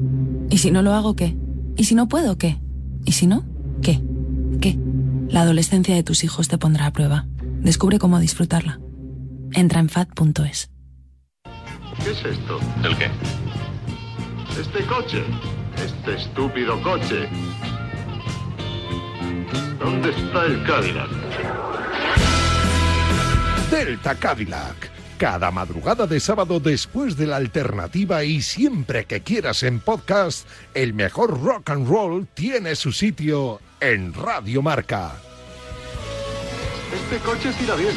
¿Y si no lo hago? ¿Qué? ¿Y si no puedo? ¿Qué? ¿Y si no? ¿Qué? ¿Qué? La adolescencia de tus hijos te pondrá a prueba. Descubre cómo disfrutarla. Entra en fat.es. ¿Qué es esto? ¿El qué? Este coche. Este estúpido coche. ¿Dónde está el Cadillac? Delta Cadillac. Cada madrugada de sábado después de la alternativa y siempre que quieras en podcast, el mejor rock and roll tiene su sitio en Radio Marca. Este coche tira bien.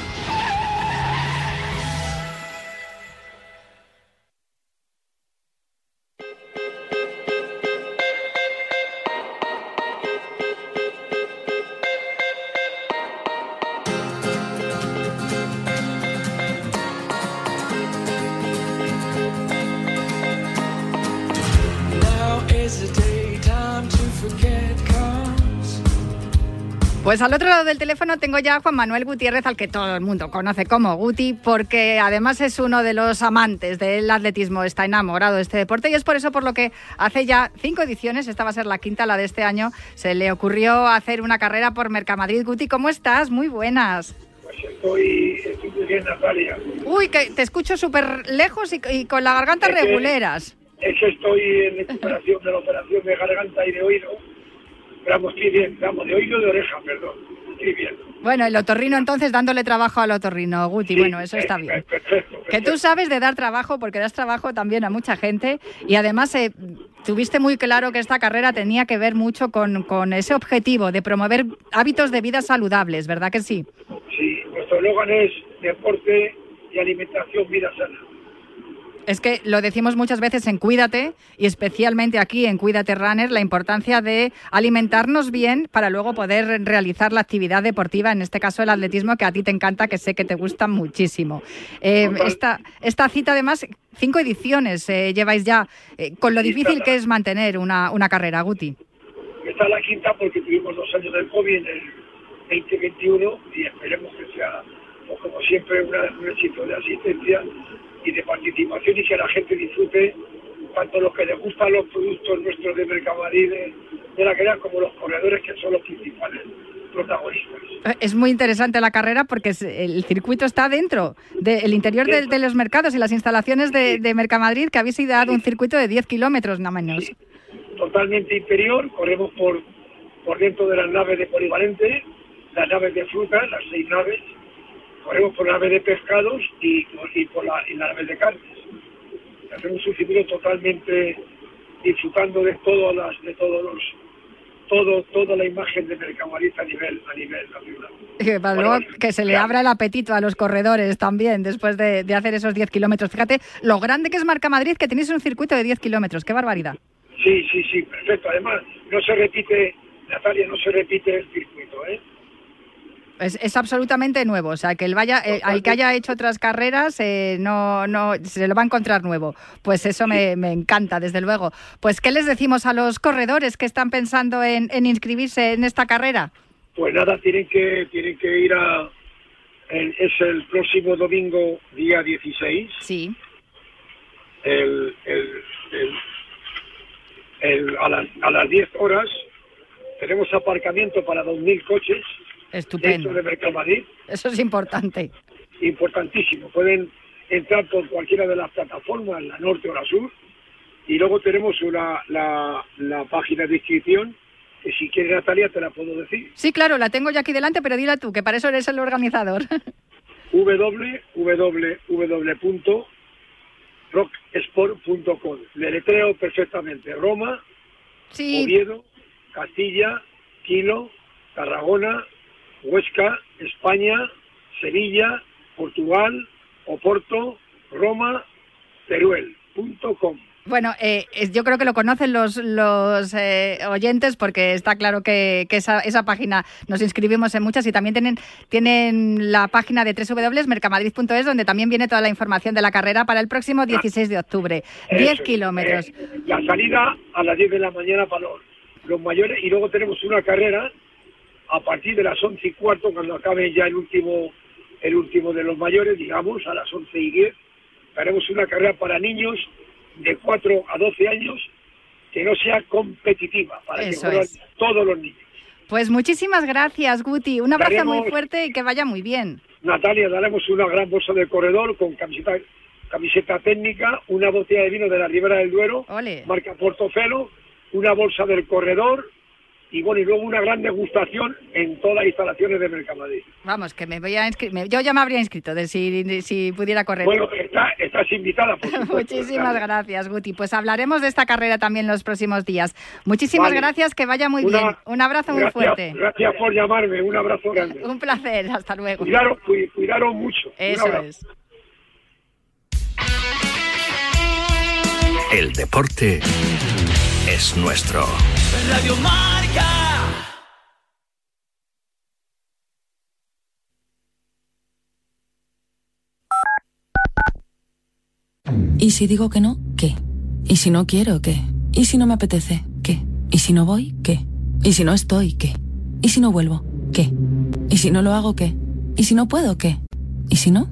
Pues al otro lado del teléfono tengo ya a Juan Manuel Gutiérrez, al que todo el mundo conoce como Guti, porque además es uno de los amantes del atletismo, está enamorado de este deporte y es por eso por lo que hace ya cinco ediciones, esta va a ser la quinta, la de este año, se le ocurrió hacer una carrera por Mercamadrid. Guti, ¿cómo estás? Muy buenas. Estoy, estoy muy bien, Natalia. Uy, que te escucho súper lejos y, y con la garganta Es que- reguleras. Es que estoy en recuperación de la operación de garganta y de oído. Vamos, estoy bien, vamos, de oído de oreja, perdón. Estoy bien. Bueno, el otorrino entonces dándole trabajo al otorrino, Guti, bueno, eso está bien. Que tú sabes de dar trabajo porque das trabajo también a mucha gente y además eh, tuviste muy claro que esta carrera tenía que ver mucho con, con ese objetivo de promover hábitos de vida saludables, ¿verdad que sí? Sí, nuestro eslogan es deporte y alimentación, vida sana. Es que lo decimos muchas veces en Cuídate y especialmente aquí en Cuídate Runner, la importancia de alimentarnos bien para luego poder realizar la actividad deportiva, en este caso el atletismo, que a ti te encanta, que sé que te gusta muchísimo. Eh, esta, esta cita, además, cinco ediciones eh, lleváis ya, eh, con lo difícil que es mantener una, una carrera, Guti. Esta es la quinta porque tuvimos dos años del COVID en el 2021 y esperemos que sea, pues, como siempre, una- un éxito de asistencia y de participación y que la gente disfrute tanto los que les gustan los productos nuestros de Mercamadrid de, de la carrera como los corredores que son los principales protagonistas. Eh, Es muy interesante la carrera porque el circuito está dentro del interior de, de los mercados y las instalaciones de, de Mercamadrid, que habéis dado un circuito de 10 kilómetros, nada menos. Totalmente interior, corremos por, por dentro de las naves de polivalente, las naves de frutas, las seis naves, corremos por naves de pescados y, y por la, y las naves de carnes. Hacemos un circuito totalmente disfrutando de todas las, de todos los, todo, toda la imagen de Mercamadrid a nivel, a nivel nacional. Que para luego que se le abra el apetito a los corredores también después de, de hacer esos 10 kilómetros. Fíjate lo grande que es Marca Madrid, que tenéis un circuito de 10 kilómetros. ¡Qué barbaridad! Sí, sí, sí, perfecto. Además, no se repite, Natalia, no se repite el circuito, ¿eh? Es, es absolutamente nuevo. O sea, que el vaya, eh, al que haya hecho otras carreras eh, no, no se lo va a encontrar nuevo. Pues eso me, me encanta, desde luego. Pues, ¿qué les decimos a los corredores que están pensando en, en inscribirse en esta carrera? Pues nada, tienen que, tienen que ir a... el- es el próximo domingo, día 16. Sí. El, el, el- el- a, las, a las 10 horas tenemos aparcamiento para 2.000 coches Estupendo. dentro de Mercamadrid. Eso es importante. Importantísimo. Pueden entrar por cualquiera de las plataformas, la norte o la sur. Y luego tenemos una, la, la página de inscripción, que si quieres Natalia te la puedo decir. Sí, claro, la tengo ya aquí delante, pero dila tú, que para eso eres el organizador. www.rocksport.com. Le letreo perfectamente. Roma, Sí. Oviedo, Castilla, Kilo, Tarragona, Huesca, España, Sevilla, Portugal, Oporto, Roma, Teruel.com. Bueno, eh, yo creo que lo conocen los, los eh, oyentes porque está claro que, que esa, esa página nos inscribimos en muchas y también tienen, tienen la página de www.mercamadrid.es donde también viene toda la información de la carrera para el próximo 16 de octubre. 10 Eso, kilómetros. eh, la salida a las 10 de la mañana para los, los mayores y luego tenemos una carrera a partir de las 11 y cuarto cuando acabe ya el último el último de los mayores, digamos, a las 11 y 10. Haremos una carrera para niños de 4 a 12 años que no sea competitiva, para Eso que es. todos los niños. Pues muchísimas gracias, Guti. Un abrazo muy fuerte y que vaya muy bien. Natalia, daremos una gran bolsa de corredor con camiseta, camiseta técnica, una botella de vino de la Ribera del Duero, Ole. marca Portofelo, una bolsa del corredor y bueno, y luego una gran degustación en todas las instalaciones de Mercamadrid. Vamos, que me voy a inscribir. Yo ya me habría inscrito de si, si pudiera correr. Bueno, está, estás invitada. Por supuesto, Muchísimas gracias, Guti. Pues hablaremos de esta carrera también los próximos días. Muchísimas Vale. gracias, que vaya muy Una- bien. Un abrazo muy fuerte. Gracias por llamarme, un abrazo grande. Un placer, hasta luego. Cuidaros, cu- cuidaros mucho. Eso es. El deporte es nuestro. Radio Marca. ¿Y si digo que no? ¿Qué? ¿Y si no quiero? ¿Qué? ¿Y si no me apetece? ¿Qué? ¿Y si no voy? ¿Qué? ¿Y si no estoy? ¿Qué? ¿Y si no vuelvo? ¿Qué? ¿Y si no lo hago? ¿Qué? ¿Y si no puedo? ¿Qué? ¿Y si no?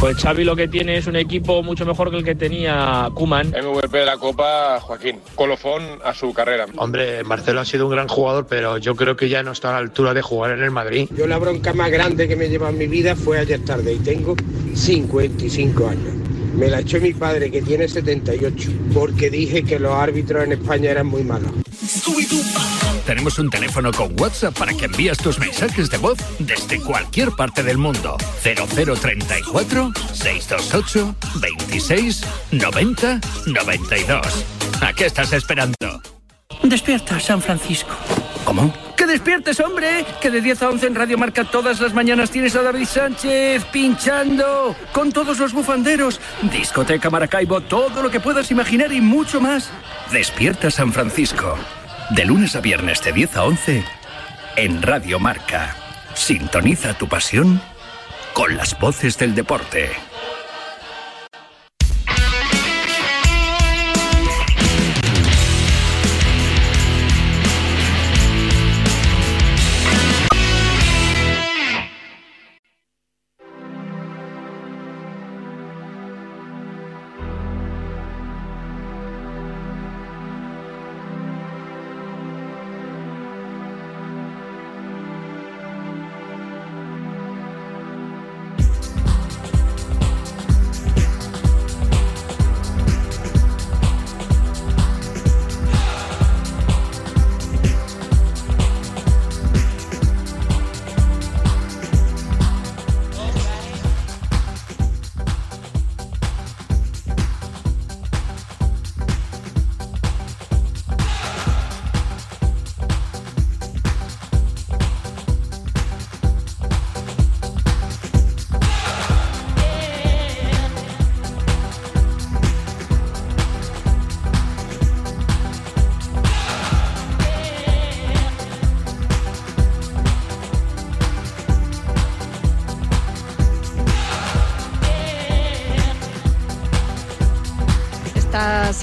Pues Xavi lo que tiene es un equipo mucho mejor que el que tenía Kuman. MVP de la Copa, Joaquín. Colofón a su carrera. Hombre, Marcelo ha sido un gran jugador, pero yo creo que ya no está a la altura de jugar en el Madrid. Yo la bronca más grande que me lleva en mi vida fue ayer tarde y tengo 55 años. Me la echó mi padre que tiene 78 porque dije que los árbitros en España eran muy malos. Tenemos un teléfono con WhatsApp para que envíes tus mensajes de voz desde cualquier parte del mundo. 0034 628 26 90 92. ¿A qué estás esperando? Despierta, San Francisco. ¿Cómo? ¡Que despiertes, hombre! Que de 10 a 11 en Radio Marca todas las mañanas tienes a David Sánchez pinchando con todos los bufanderos. Discoteca Maracaibo, todo lo que puedas imaginar y mucho más. Despierta San Francisco. De lunes a viernes de 10 a 11 en Radio Marca. Sintoniza tu pasión con las voces del deporte.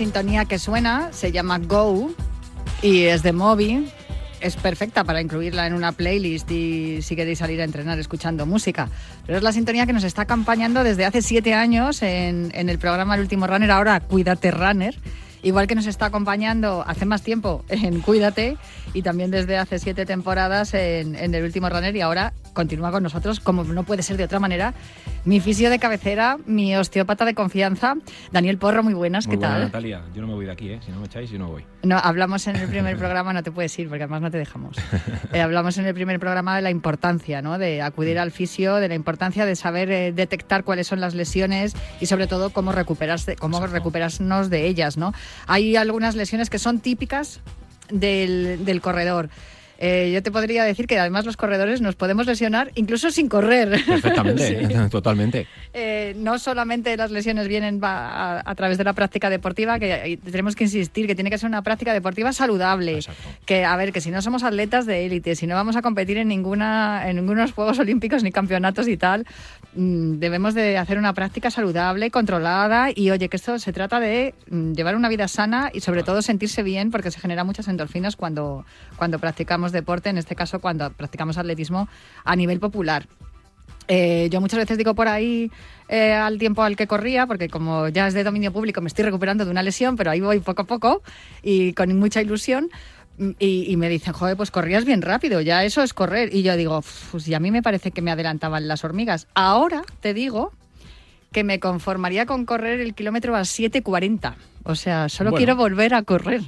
Sintonía que suena se llama Go y es de Moby. Es perfecta para incluirla en una playlist y si queréis salir a entrenar escuchando música. Pero es la sintonía que nos está acompañando desde hace siete años en, el programa El Último Runner, ahora Cuídate Runner. Igual que nos está acompañando hace más tiempo en Cuídate y también desde hace siete temporadas en, en El Último Runner y ahora continúa con nosotros, como no puede ser de otra manera, mi fisio de cabecera, mi osteópata de confianza, Daniel Porro, muy buenas, Muy ¿qué buena, tal? Natalia, yo no me voy de aquí, ¿eh? Si no me echáis, yo no voy. No, hablamos en el primer programa, no te puedes ir porque además no te dejamos. Eh, hablamos en el primer programa de la importancia, ¿no? De acudir al fisio, de la importancia de saber eh, detectar cuáles son las lesiones y sobre todo cómo recuperarse, cómo recuperarnos de ellas, ¿no? Hay algunas lesiones que son típicas del, del corredor. Eh, yo te podría decir que además los corredores nos podemos lesionar incluso sin correr. Perfectamente, Sí. totalmente. Eh, no solamente las lesiones vienen a, a través de la práctica deportiva, que tenemos que insistir que tiene que ser una práctica deportiva saludable. Que a ver, que si no somos atletas de élite, si no vamos a competir en ninguna en ningunos Juegos Olímpicos ni campeonatos y tal, mm, debemos de hacer una práctica saludable, controlada y oye que esto se trata de mm, llevar una vida sana y sobre todo sentirse bien porque se generan muchas endorfinas cuando cuando practicamos deporte, en este caso cuando practicamos atletismo a nivel popular. Eh, yo muchas veces digo por ahí eh, al tiempo al que corría, porque como ya es de dominio público me estoy recuperando de una lesión, pero ahí voy poco a poco y con mucha ilusión. Y, y me dicen, joder, pues corrías bien rápido, ya eso es correr. Y yo digo, pues y a mí me parece que me adelantaban las hormigas. Ahora te digo que me conformaría con correr el kilómetro a 7.40. O sea, solo Bueno. quiero volver a correr.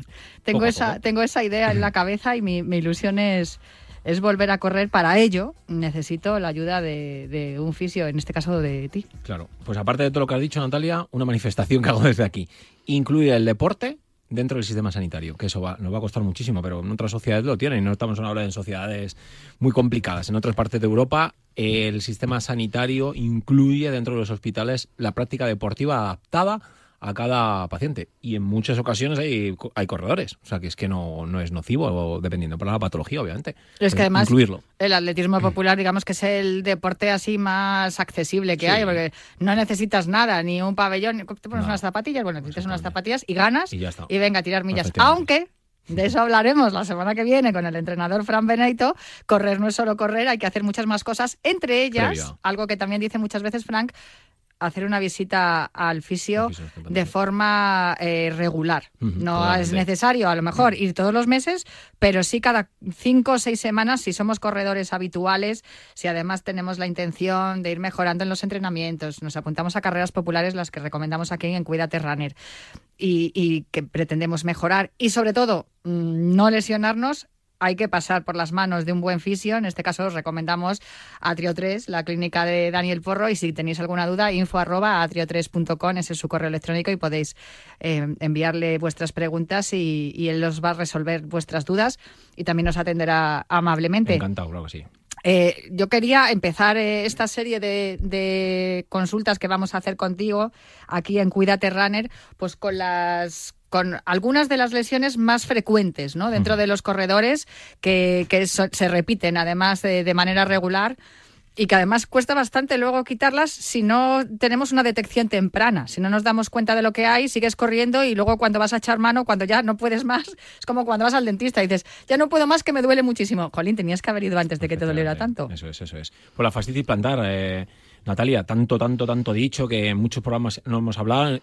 Tengo Poco esa, poco. tengo esa idea en la cabeza y mi, mi ilusión es, es volver a correr. Para ello necesito la ayuda de, un fisio, en este caso de ti. Claro. Pues aparte de todo lo que has dicho, Natalia, una manifestación que hago desde aquí. Incluye el deporte dentro del sistema sanitario, que eso va, nos va a costar muchísimo, pero en otras sociedades lo tienen. No estamos ahora en sociedades muy complicadas. En otras partes de Europa, el sistema sanitario incluye dentro de los hospitales la práctica deportiva adaptada a cada paciente. Y en muchas ocasiones hay, hay corredores. O sea, que es que no, no es nocivo, dependiendo para la patología, obviamente. Es que Pero además Incluirlo. el atletismo popular, digamos que es el deporte así más accesible que Sí. hay, porque no necesitas nada, ni un pabellón, te pones unas zapatillas, bueno, necesitas unas zapatillas y ganas Y ya está. venga a tirar millas. Aunque de eso hablaremos la semana que viene con el entrenador Fran Benito. Correr no es solo correr, hay que hacer muchas más cosas, entre ellas, Previa. algo que también dice muchas veces Frank, hacer una visita al fisio de forma eh, regular. No totalmente. es necesario, a lo mejor, ir todos los meses, pero sí cada cinco o seis semanas, si somos corredores habituales, si además tenemos la intención de ir mejorando en los entrenamientos, nos apuntamos a carreras populares, las que recomendamos aquí en Cuídate Runner, y, y que pretendemos mejorar, y sobre todo, mm, no lesionarnos. Hay que pasar por las manos de un buen fisio. En este caso os recomendamos Atrio 3, la clínica de Daniel Porro. Y si tenéis alguna duda, info arroba atrio3.com, ese es su correo electrónico y podéis eh, enviarle vuestras preguntas y, y él os va a resolver vuestras dudas y también os atenderá amablemente. Encantado, claro que sí. Eh, yo quería empezar eh, esta serie de, de consultas que vamos a hacer contigo aquí en Cuídate Runner, pues con las con algunas de las lesiones más frecuentes ¿no? dentro de los corredores que, que so- se repiten además de, de manera regular y que además cuesta bastante luego quitarlas si no tenemos una detección temprana, si no nos damos cuenta de lo que hay, sigues corriendo y luego cuando vas a echar mano, cuando ya no puedes más, es como cuando vas al dentista y dices, ya no puedo más que me duele muchísimo. Jolín, tenías que haber ido antes de que te doliera tanto. Eso es, eso es. Por la fascitis plantar, eh, Natalia, tanto, tanto, tanto dicho que en muchos programas no hemos hablado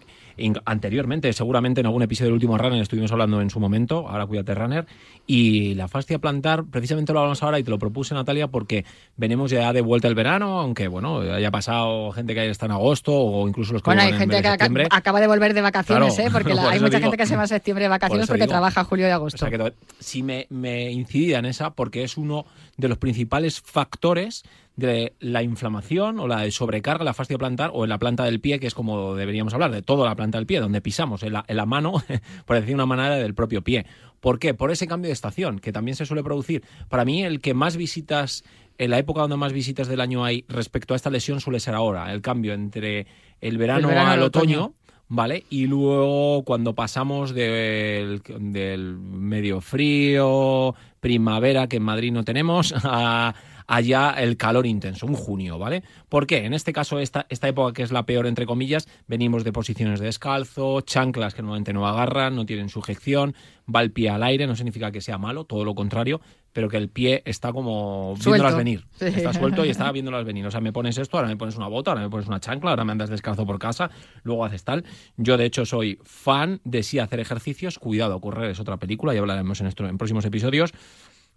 anteriormente, seguramente en algún episodio del último Runner estuvimos hablando en su momento, ahora cuídate Runner, y la fascia plantar, precisamente lo hablamos ahora y te lo propuse Natalia porque venimos ya de vuelta el verano, aunque bueno, haya pasado gente que está en agosto o incluso los que Bueno, hay gente que acaba de volver de vacaciones, Claro, ¿eh? porque la- por hay mucha digo- gente que se va a septiembre de vacaciones porque digo. trabaja julio y O agosto. sea que sí me, me incidía en esa porque es uno de los principales factores de la inflamación o la de sobrecarga la fascia plantar o en la planta del pie, que es como deberíamos hablar, de toda la planta del pie, donde pisamos, en la, en la mano, por decir una manera, del propio pie. ¿Por qué? Por ese cambio de estación, que también se suele producir. Para mí, el que más visitas, en la época donde más visitas del año hay respecto a esta lesión suele ser ahora, el cambio entre el verano, verano al al otoño, otoño. ¿vale? Y luego cuando pasamos del, del medio frío, primavera, que en Madrid no tenemos, a allá el calor intenso, un junio, ¿vale? ¿Por qué? En este caso, esta, esta época que es la peor, entre comillas, venimos de posiciones de descalzo, chanclas que normalmente no agarran, no tienen sujeción, va el pie al aire, no significa que sea malo, todo lo contrario, pero que el pie está como Suelto. viéndolas venir. Sí. Está suelto y está viéndolas venir. O sea, me pones esto, ahora me pones una bota, ahora me pones una chancla, ahora me andas descalzo por casa, luego haces tal. Yo, de hecho, soy fan de sí hacer ejercicios. Cuidado, correr es otra película, ya hablaremos en, esto, en próximos episodios.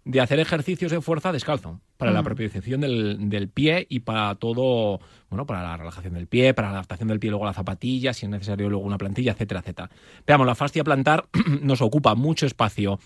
De hacer ejercicios de fuerza descalzo, para la Mm. propiocepción del, del pie y para todo, bueno, para la relajación del pie, para la adaptación del pie luego a la zapatilla, si es necesario luego una plantilla, etcétera, etcétera. Veamos, la fascia plantar nos ocupa mucho espacio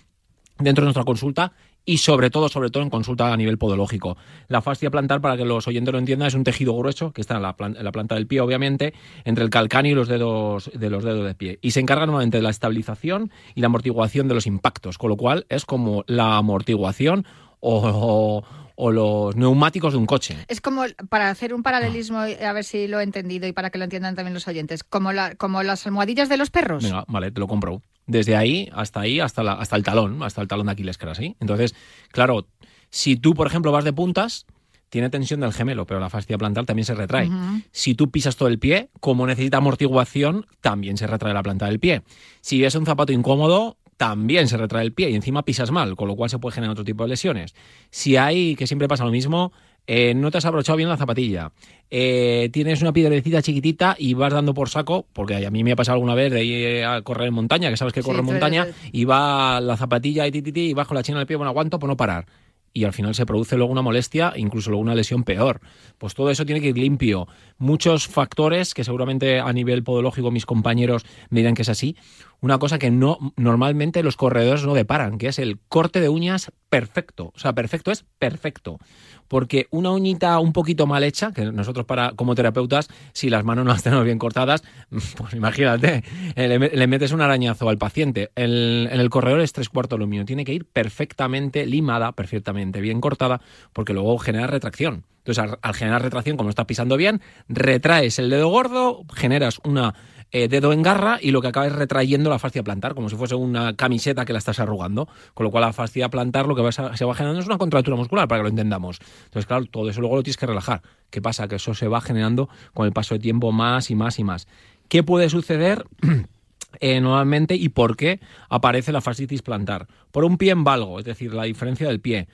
dentro de nuestra consulta y sobre todo, sobre todo en consulta a nivel podológico. La fascia plantar, para que los oyentes lo entiendan, es un tejido grueso que está en la, plan- en la planta del pie, obviamente, entre el calcáneo y los dedos de los dedos de pie. Y se encarga normalmente de la estabilización y la amortiguación de los impactos, con lo cual es como la amortiguación o, o- o los neumáticos de un coche. Es como, para hacer un paralelismo, a ver si lo he entendido y para que lo entiendan también los oyentes, como, la, como las almohadillas de los perros. Venga, vale, te lo compro. Desde ahí hasta ahí, hasta, la, hasta el talón, hasta el talón de Aquiles, que era así. Entonces, claro, si tú, por ejemplo, vas de puntas, tiene tensión del gemelo, pero la fascia plantar también se retrae. Si tú pisas todo el pie, como necesita amortiguación, también se retrae la planta del pie. Si es un zapato incómodo, también se retrae el pie y encima pisas mal, con lo cual se puede generar otro tipo de lesiones. Si hay, que siempre pasa lo mismo, eh, no te has abrochado bien la zapatilla, eh, tienes una piedrecita chiquitita y vas dando por saco, porque a mí me ha pasado alguna vez de ir a correr en montaña, que sabes que Sí, corro en montaña, eres y va la zapatilla y ti, ti, ti, y bajo la china del pie, bueno, aguanto por no parar. Y al final se produce luego una molestia, incluso luego una lesión peor. Pues todo eso tiene que ir limpio. Muchos factores que seguramente a nivel podológico mis compañeros me dirán que es así. Una cosa que no normalmente los corredores no deparan, que es el corte de uñas perfecto. O sea, perfecto es perfecto. Porque una uñita un poquito mal hecha, que nosotros para como terapeutas, si las manos no las tenemos bien cortadas, pues imagínate, eh, le, le metes un arañazo al paciente. El- en el corredor es tres cuartos lo mío. Tiene que ir perfectamente limada, perfectamente bien cortada, porque luego genera retracción. Entonces, al, al generar retracción, como estás pisando bien, retraes el dedo gordo, generas una eh, dedo en garra y lo que acaba es retrayendo la fascia plantar, como si fuese una camiseta que la estás arrugando. Con lo cual, la fascia plantar lo que va se va generando es una contractura muscular, para que lo entendamos. Entonces, claro, todo eso luego lo tienes que relajar. ¿Qué pasa? Que eso se va generando con el paso de tiempo más y más y más. ¿Qué puede suceder? eh, normalmente y por qué aparece la fascitis plantar. Por un pie en valgo, es decir, la diferencia del pie.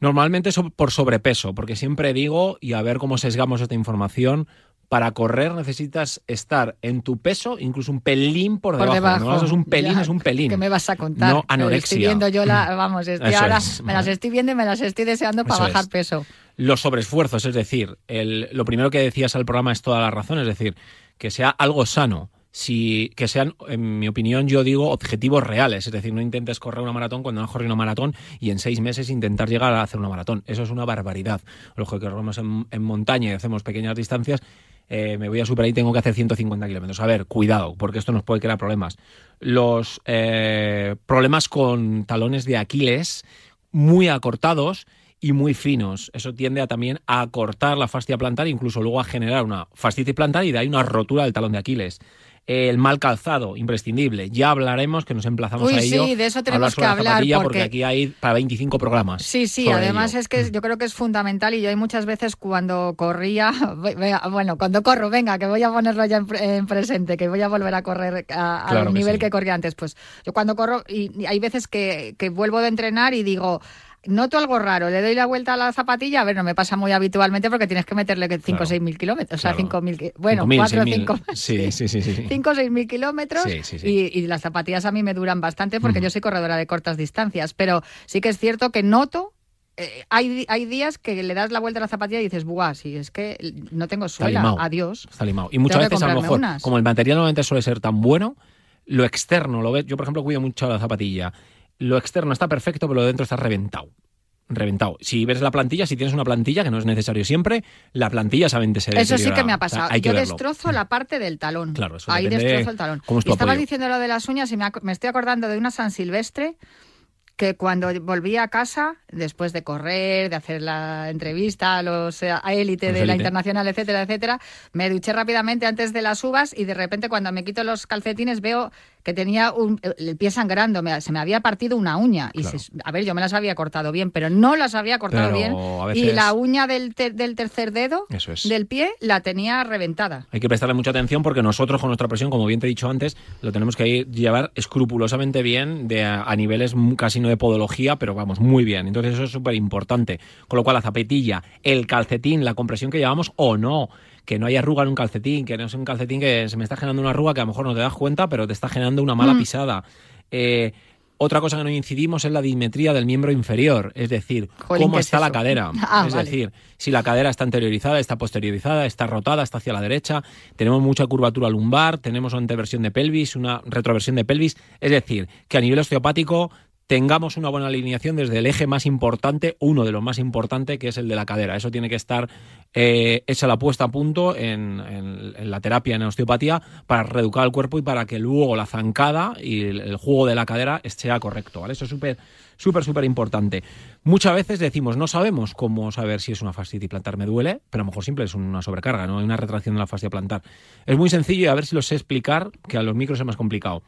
Normalmente por sobrepeso, porque siempre digo, y a ver cómo sesgamos esta información, para correr necesitas estar en tu peso, incluso un pelín por Por debajo. debajo. No, es un pelín, Ya, es un pelín. ¿Qué me vas a contar? No Estoy anorexia. viendo yo la, vamos, estoy Eso ahora, es, me las estoy viendo y me las estoy deseando para Eso bajar es. peso. Los sobreesfuerzos, es decir, el- lo primero que decías al programa es toda la razón, es decir, que sea algo sano. si, que sean, en mi opinión, yo digo, objetivos reales. Es decir, no intentes correr una maratón cuando no has corrido una maratón y en seis meses intentar llegar a hacer una maratón. Eso es una barbaridad. Los que corremos en, en montaña y hacemos pequeñas distancias, eh, me voy a superar y tengo que hacer 150 kilómetros. A ver, cuidado, porque esto nos puede crear problemas. Los eh, problemas con talones de Aquiles muy acortados y muy finos. Eso tiende a también a acortar la fascia plantar, incluso luego a generar una fascitis plantar y de ahí una rotura del talón de Aquiles. El mal calzado, imprescindible. Ya hablaremos, que nos emplazamos Uy, a ello. sí, de eso tenemos que la hablar, porque- aquí hay para 25 programas. Sí, sí, además ello. es que yo creo que es fundamental y yo hay muchas veces cuando corría, bueno, cuando corro, venga, que voy a ponerlo ya en, en presente, que voy a volver a correr a- al que nivel sí. que corría antes, pues yo cuando corro y, y hay veces que, que vuelvo de entrenar y digo, noto algo raro, le doy la vuelta a la zapatilla, a ver, no me pasa muy habitualmente porque tienes que meterle 5 o Claro. 6 mil kilómetros, o sea, Claro. 5 mil, bueno, 5.000, 4 o 6.000. 5 Sí, sí, sí, sí. sí. 5 o 6 mil kilómetros Sí, sí, sí. Y, y las zapatillas a mí me duran bastante porque yo soy corredora de cortas distancias, pero sí que es cierto que noto, eh, hay, hay días que le das la vuelta a la zapatilla y dices, buah, si es que no tengo suela, adiós. Está limado. Y muchas veces, a lo mejor, unas. como el material normalmente suele ser tan bueno, lo externo, lo ves. Yo, por ejemplo, cuido mucho la zapatilla. Lo externo está perfecto, pero lo de dentro está reventado. Reventado. Si ves la plantilla, si tienes una plantilla, que no es necesario siempre, la plantilla saben se Eso sí que me ha O sea, pasado. Yo verlo. destrozo la parte del talón. Claro, eso Ahí destrozo el talón. y estabas diciendo lo de las uñas y me, estoy acordando de una San Silvestre que cuando volví a casa, después de correr, de hacer la entrevista a los eh, a élite Los de la internacional, etcétera, etcétera, me duché rápidamente antes de las uvas y de repente cuando me quito los calcetines veo que tenía un- el pie sangrando, me- se me había partido una uña. Y Claro. se- a ver, yo me las había cortado bien, pero no las había cortado Pero bien. Y la uña del, ter- del tercer dedo es. del pie la tenía reventada. Hay que prestarle mucha atención porque nosotros con nuestra presión, como bien te he dicho antes, lo tenemos que ir- llevar escrupulosamente bien de a, a niveles casi no de podología, pero vamos, muy bien. Entonces eso es súper importante. Con lo cual la zapatilla, el calcetín, la compresión que llevamos o no, que no haya arruga en un calcetín, que no es un calcetín que se me está generando una arruga que a lo mejor no te das cuenta, pero te está generando una mala Mm. pisada. Eh, otra cosa que no incidimos es la dimetría del miembro inferior, es decir, Jolín, cómo ¿qué es está la cadera. Ah, es vale. decir, si la cadera está anteriorizada, está posteriorizada, está rotada, está hacia la derecha, tenemos mucha curvatura lumbar, tenemos una anteversión de pelvis, una retroversión de pelvis, es decir, que a nivel osteopático tengamos una buena alineación desde el eje más importante, uno de los más importantes, que es el de la cadera. Eso tiene que estar eh, la puesta a punto en, la terapia en osteopatía para reeducar el cuerpo y para que luego la zancada y el, el juego de la cadera sea correcto. ¿vale? Eso es súper, súper, súper importante. Muchas veces decimos, no sabemos cómo saber si es una fascitis plantar me duele, pero a lo mejor simple es una sobrecarga, no hay una retracción de la fascia plantar. Es muy sencillo y a ver si lo sé explicar, que a los micros es más complicado.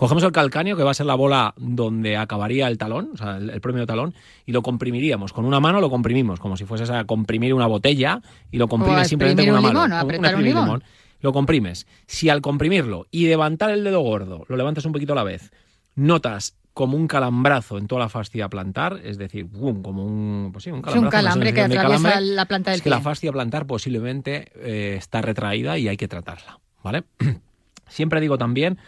Cogemos el calcáneo, que va a ser la bola donde acabaría el talón, o sea, el, el propio talón, y lo comprimiríamos. Con una mano lo comprimimos, como si fueses a comprimir una botella y lo comprimes simplemente con una un mano. Un- limón. Lo comprimes. Si al comprimirlo y levantar el dedo gordo, lo levantas un poquito a la vez, notas como un calambrazo en toda la fascia plantar, es decir, ¡bum! como un, pues sí, un calambrazo. un calambre que atraviesa calambre, la planta del es que pie. la fascia plantar posiblemente eh, está retraída y hay que tratarla, ¿vale? Siempre digo también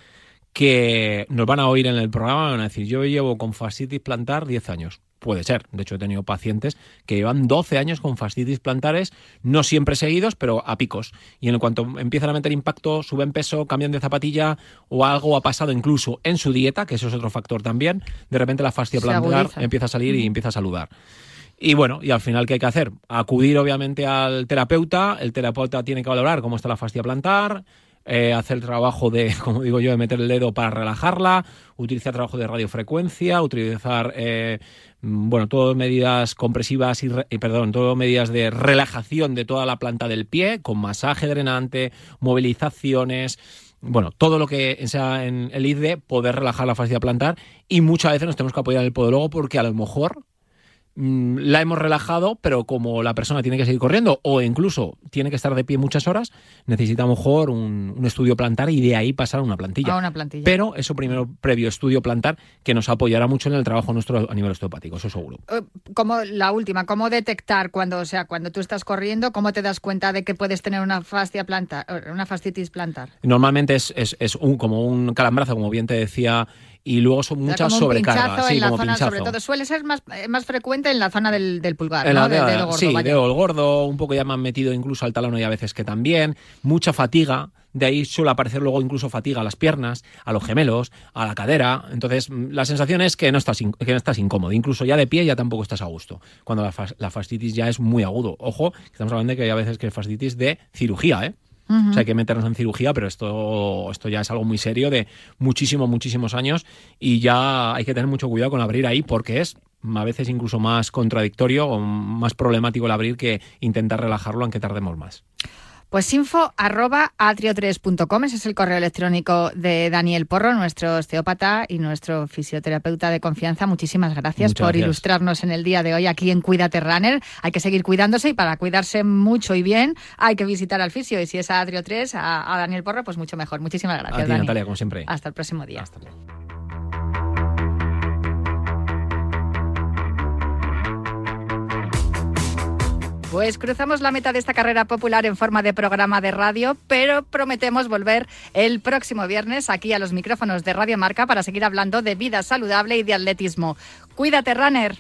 que nos van a oír en el programa, van a decir, yo llevo con fascitis plantar 10 años. Puede ser. De hecho, he tenido pacientes que llevan 12 años con fascitis plantares, no siempre seguidos, pero a picos. Y en cuanto empiezan a meter impacto, suben peso, cambian de zapatilla o algo ha pasado incluso en su dieta, que eso es otro factor también, de repente la fascia plantar empieza a salir y empieza a saludar. Y bueno, y al final, ¿qué hay que hacer? Acudir obviamente al terapeuta, el terapeuta tiene que valorar cómo está la fascia plantar, eh, hacer el trabajo de, como digo yo, de meter el dedo para relajarla, utilizar trabajo de radiofrecuencia, utilizar, eh, mm, bueno, todas medidas compresivas y, y, perdón, todas medidas de relajación de toda la planta del pie, con masaje drenante, movilizaciones, bueno, todo lo que sea en el IDE, poder relajar la fascia plantar y muchas veces nos tenemos que apoyar el podólogo porque a lo mejor la hemos relajado, pero como la persona tiene que seguir corriendo o incluso tiene que estar de pie muchas horas, necesita a lo mejor un, un estudio plantar y de ahí pasar a una plantilla. A una plantilla. Pero eso primero, previo estudio plantar, que nos apoyará mucho en el trabajo nuestro a nivel osteopático, eso seguro. Eh, como la última, ¿cómo detectar cuando, o sea, cuando tú estás corriendo, cómo te das cuenta de que puedes tener una fascia plantar, eh, una fascitis plantar? Normalmente es, es, es un, como un calambrazo, como bien te decía, y luego son O sea, muchas como sobrecargas. pinchazo sí, en la como zona, sobre todo, suele ser más, eh, más frecuente en la zona del, del pulgar, En ¿no? la de- gordo, sí, vaya. dedo gordo, un poco ya me han metido incluso al talón y a veces que también. Mucha fatiga de ahí suele aparecer luego incluso fatiga a las piernas, a los gemelos, a la cadera. Entonces, mm, la sensación es que no estás, que no estás incómodo. Incluso ya de pie ya tampoco estás a gusto. Cuando la, la fascitis ya es muy agudo. Ojo, estamos hablando de que hay a veces que es fascitis de cirugía, ¿eh? Ujú. O sea, hay que meternos en cirugía, pero esto, esto ya es algo muy serio de muchísimos, muchísimos años y ya hay que tener mucho cuidado con abrir ahí porque es a veces incluso más contradictorio o más problemático el abrir que intentar relajarlo aunque tardemos más. Pues info arroba atrio3.com, ese es el correo electrónico de Daniel Porro, nuestro osteópata y nuestro fisioterapeuta de confianza. Muchísimas gracias Muchas por gracias. ilustrarnos en el día de hoy aquí en Cuídate Runner. Hay que seguir cuidándose y para cuidarse mucho y bien hay que visitar al fisio y si es a Atrio 3, a, a Daniel Porro, pues mucho mejor. Muchísimas gracias, a ti. Natalia, como siempre. Hasta el próximo día. Pues cruzamos la meta de esta carrera popular en forma de programa de radio, pero prometemos volver el próximo viernes aquí a los micrófonos de Radio Marca para seguir hablando de vida saludable y de atletismo. Cuídate, runner.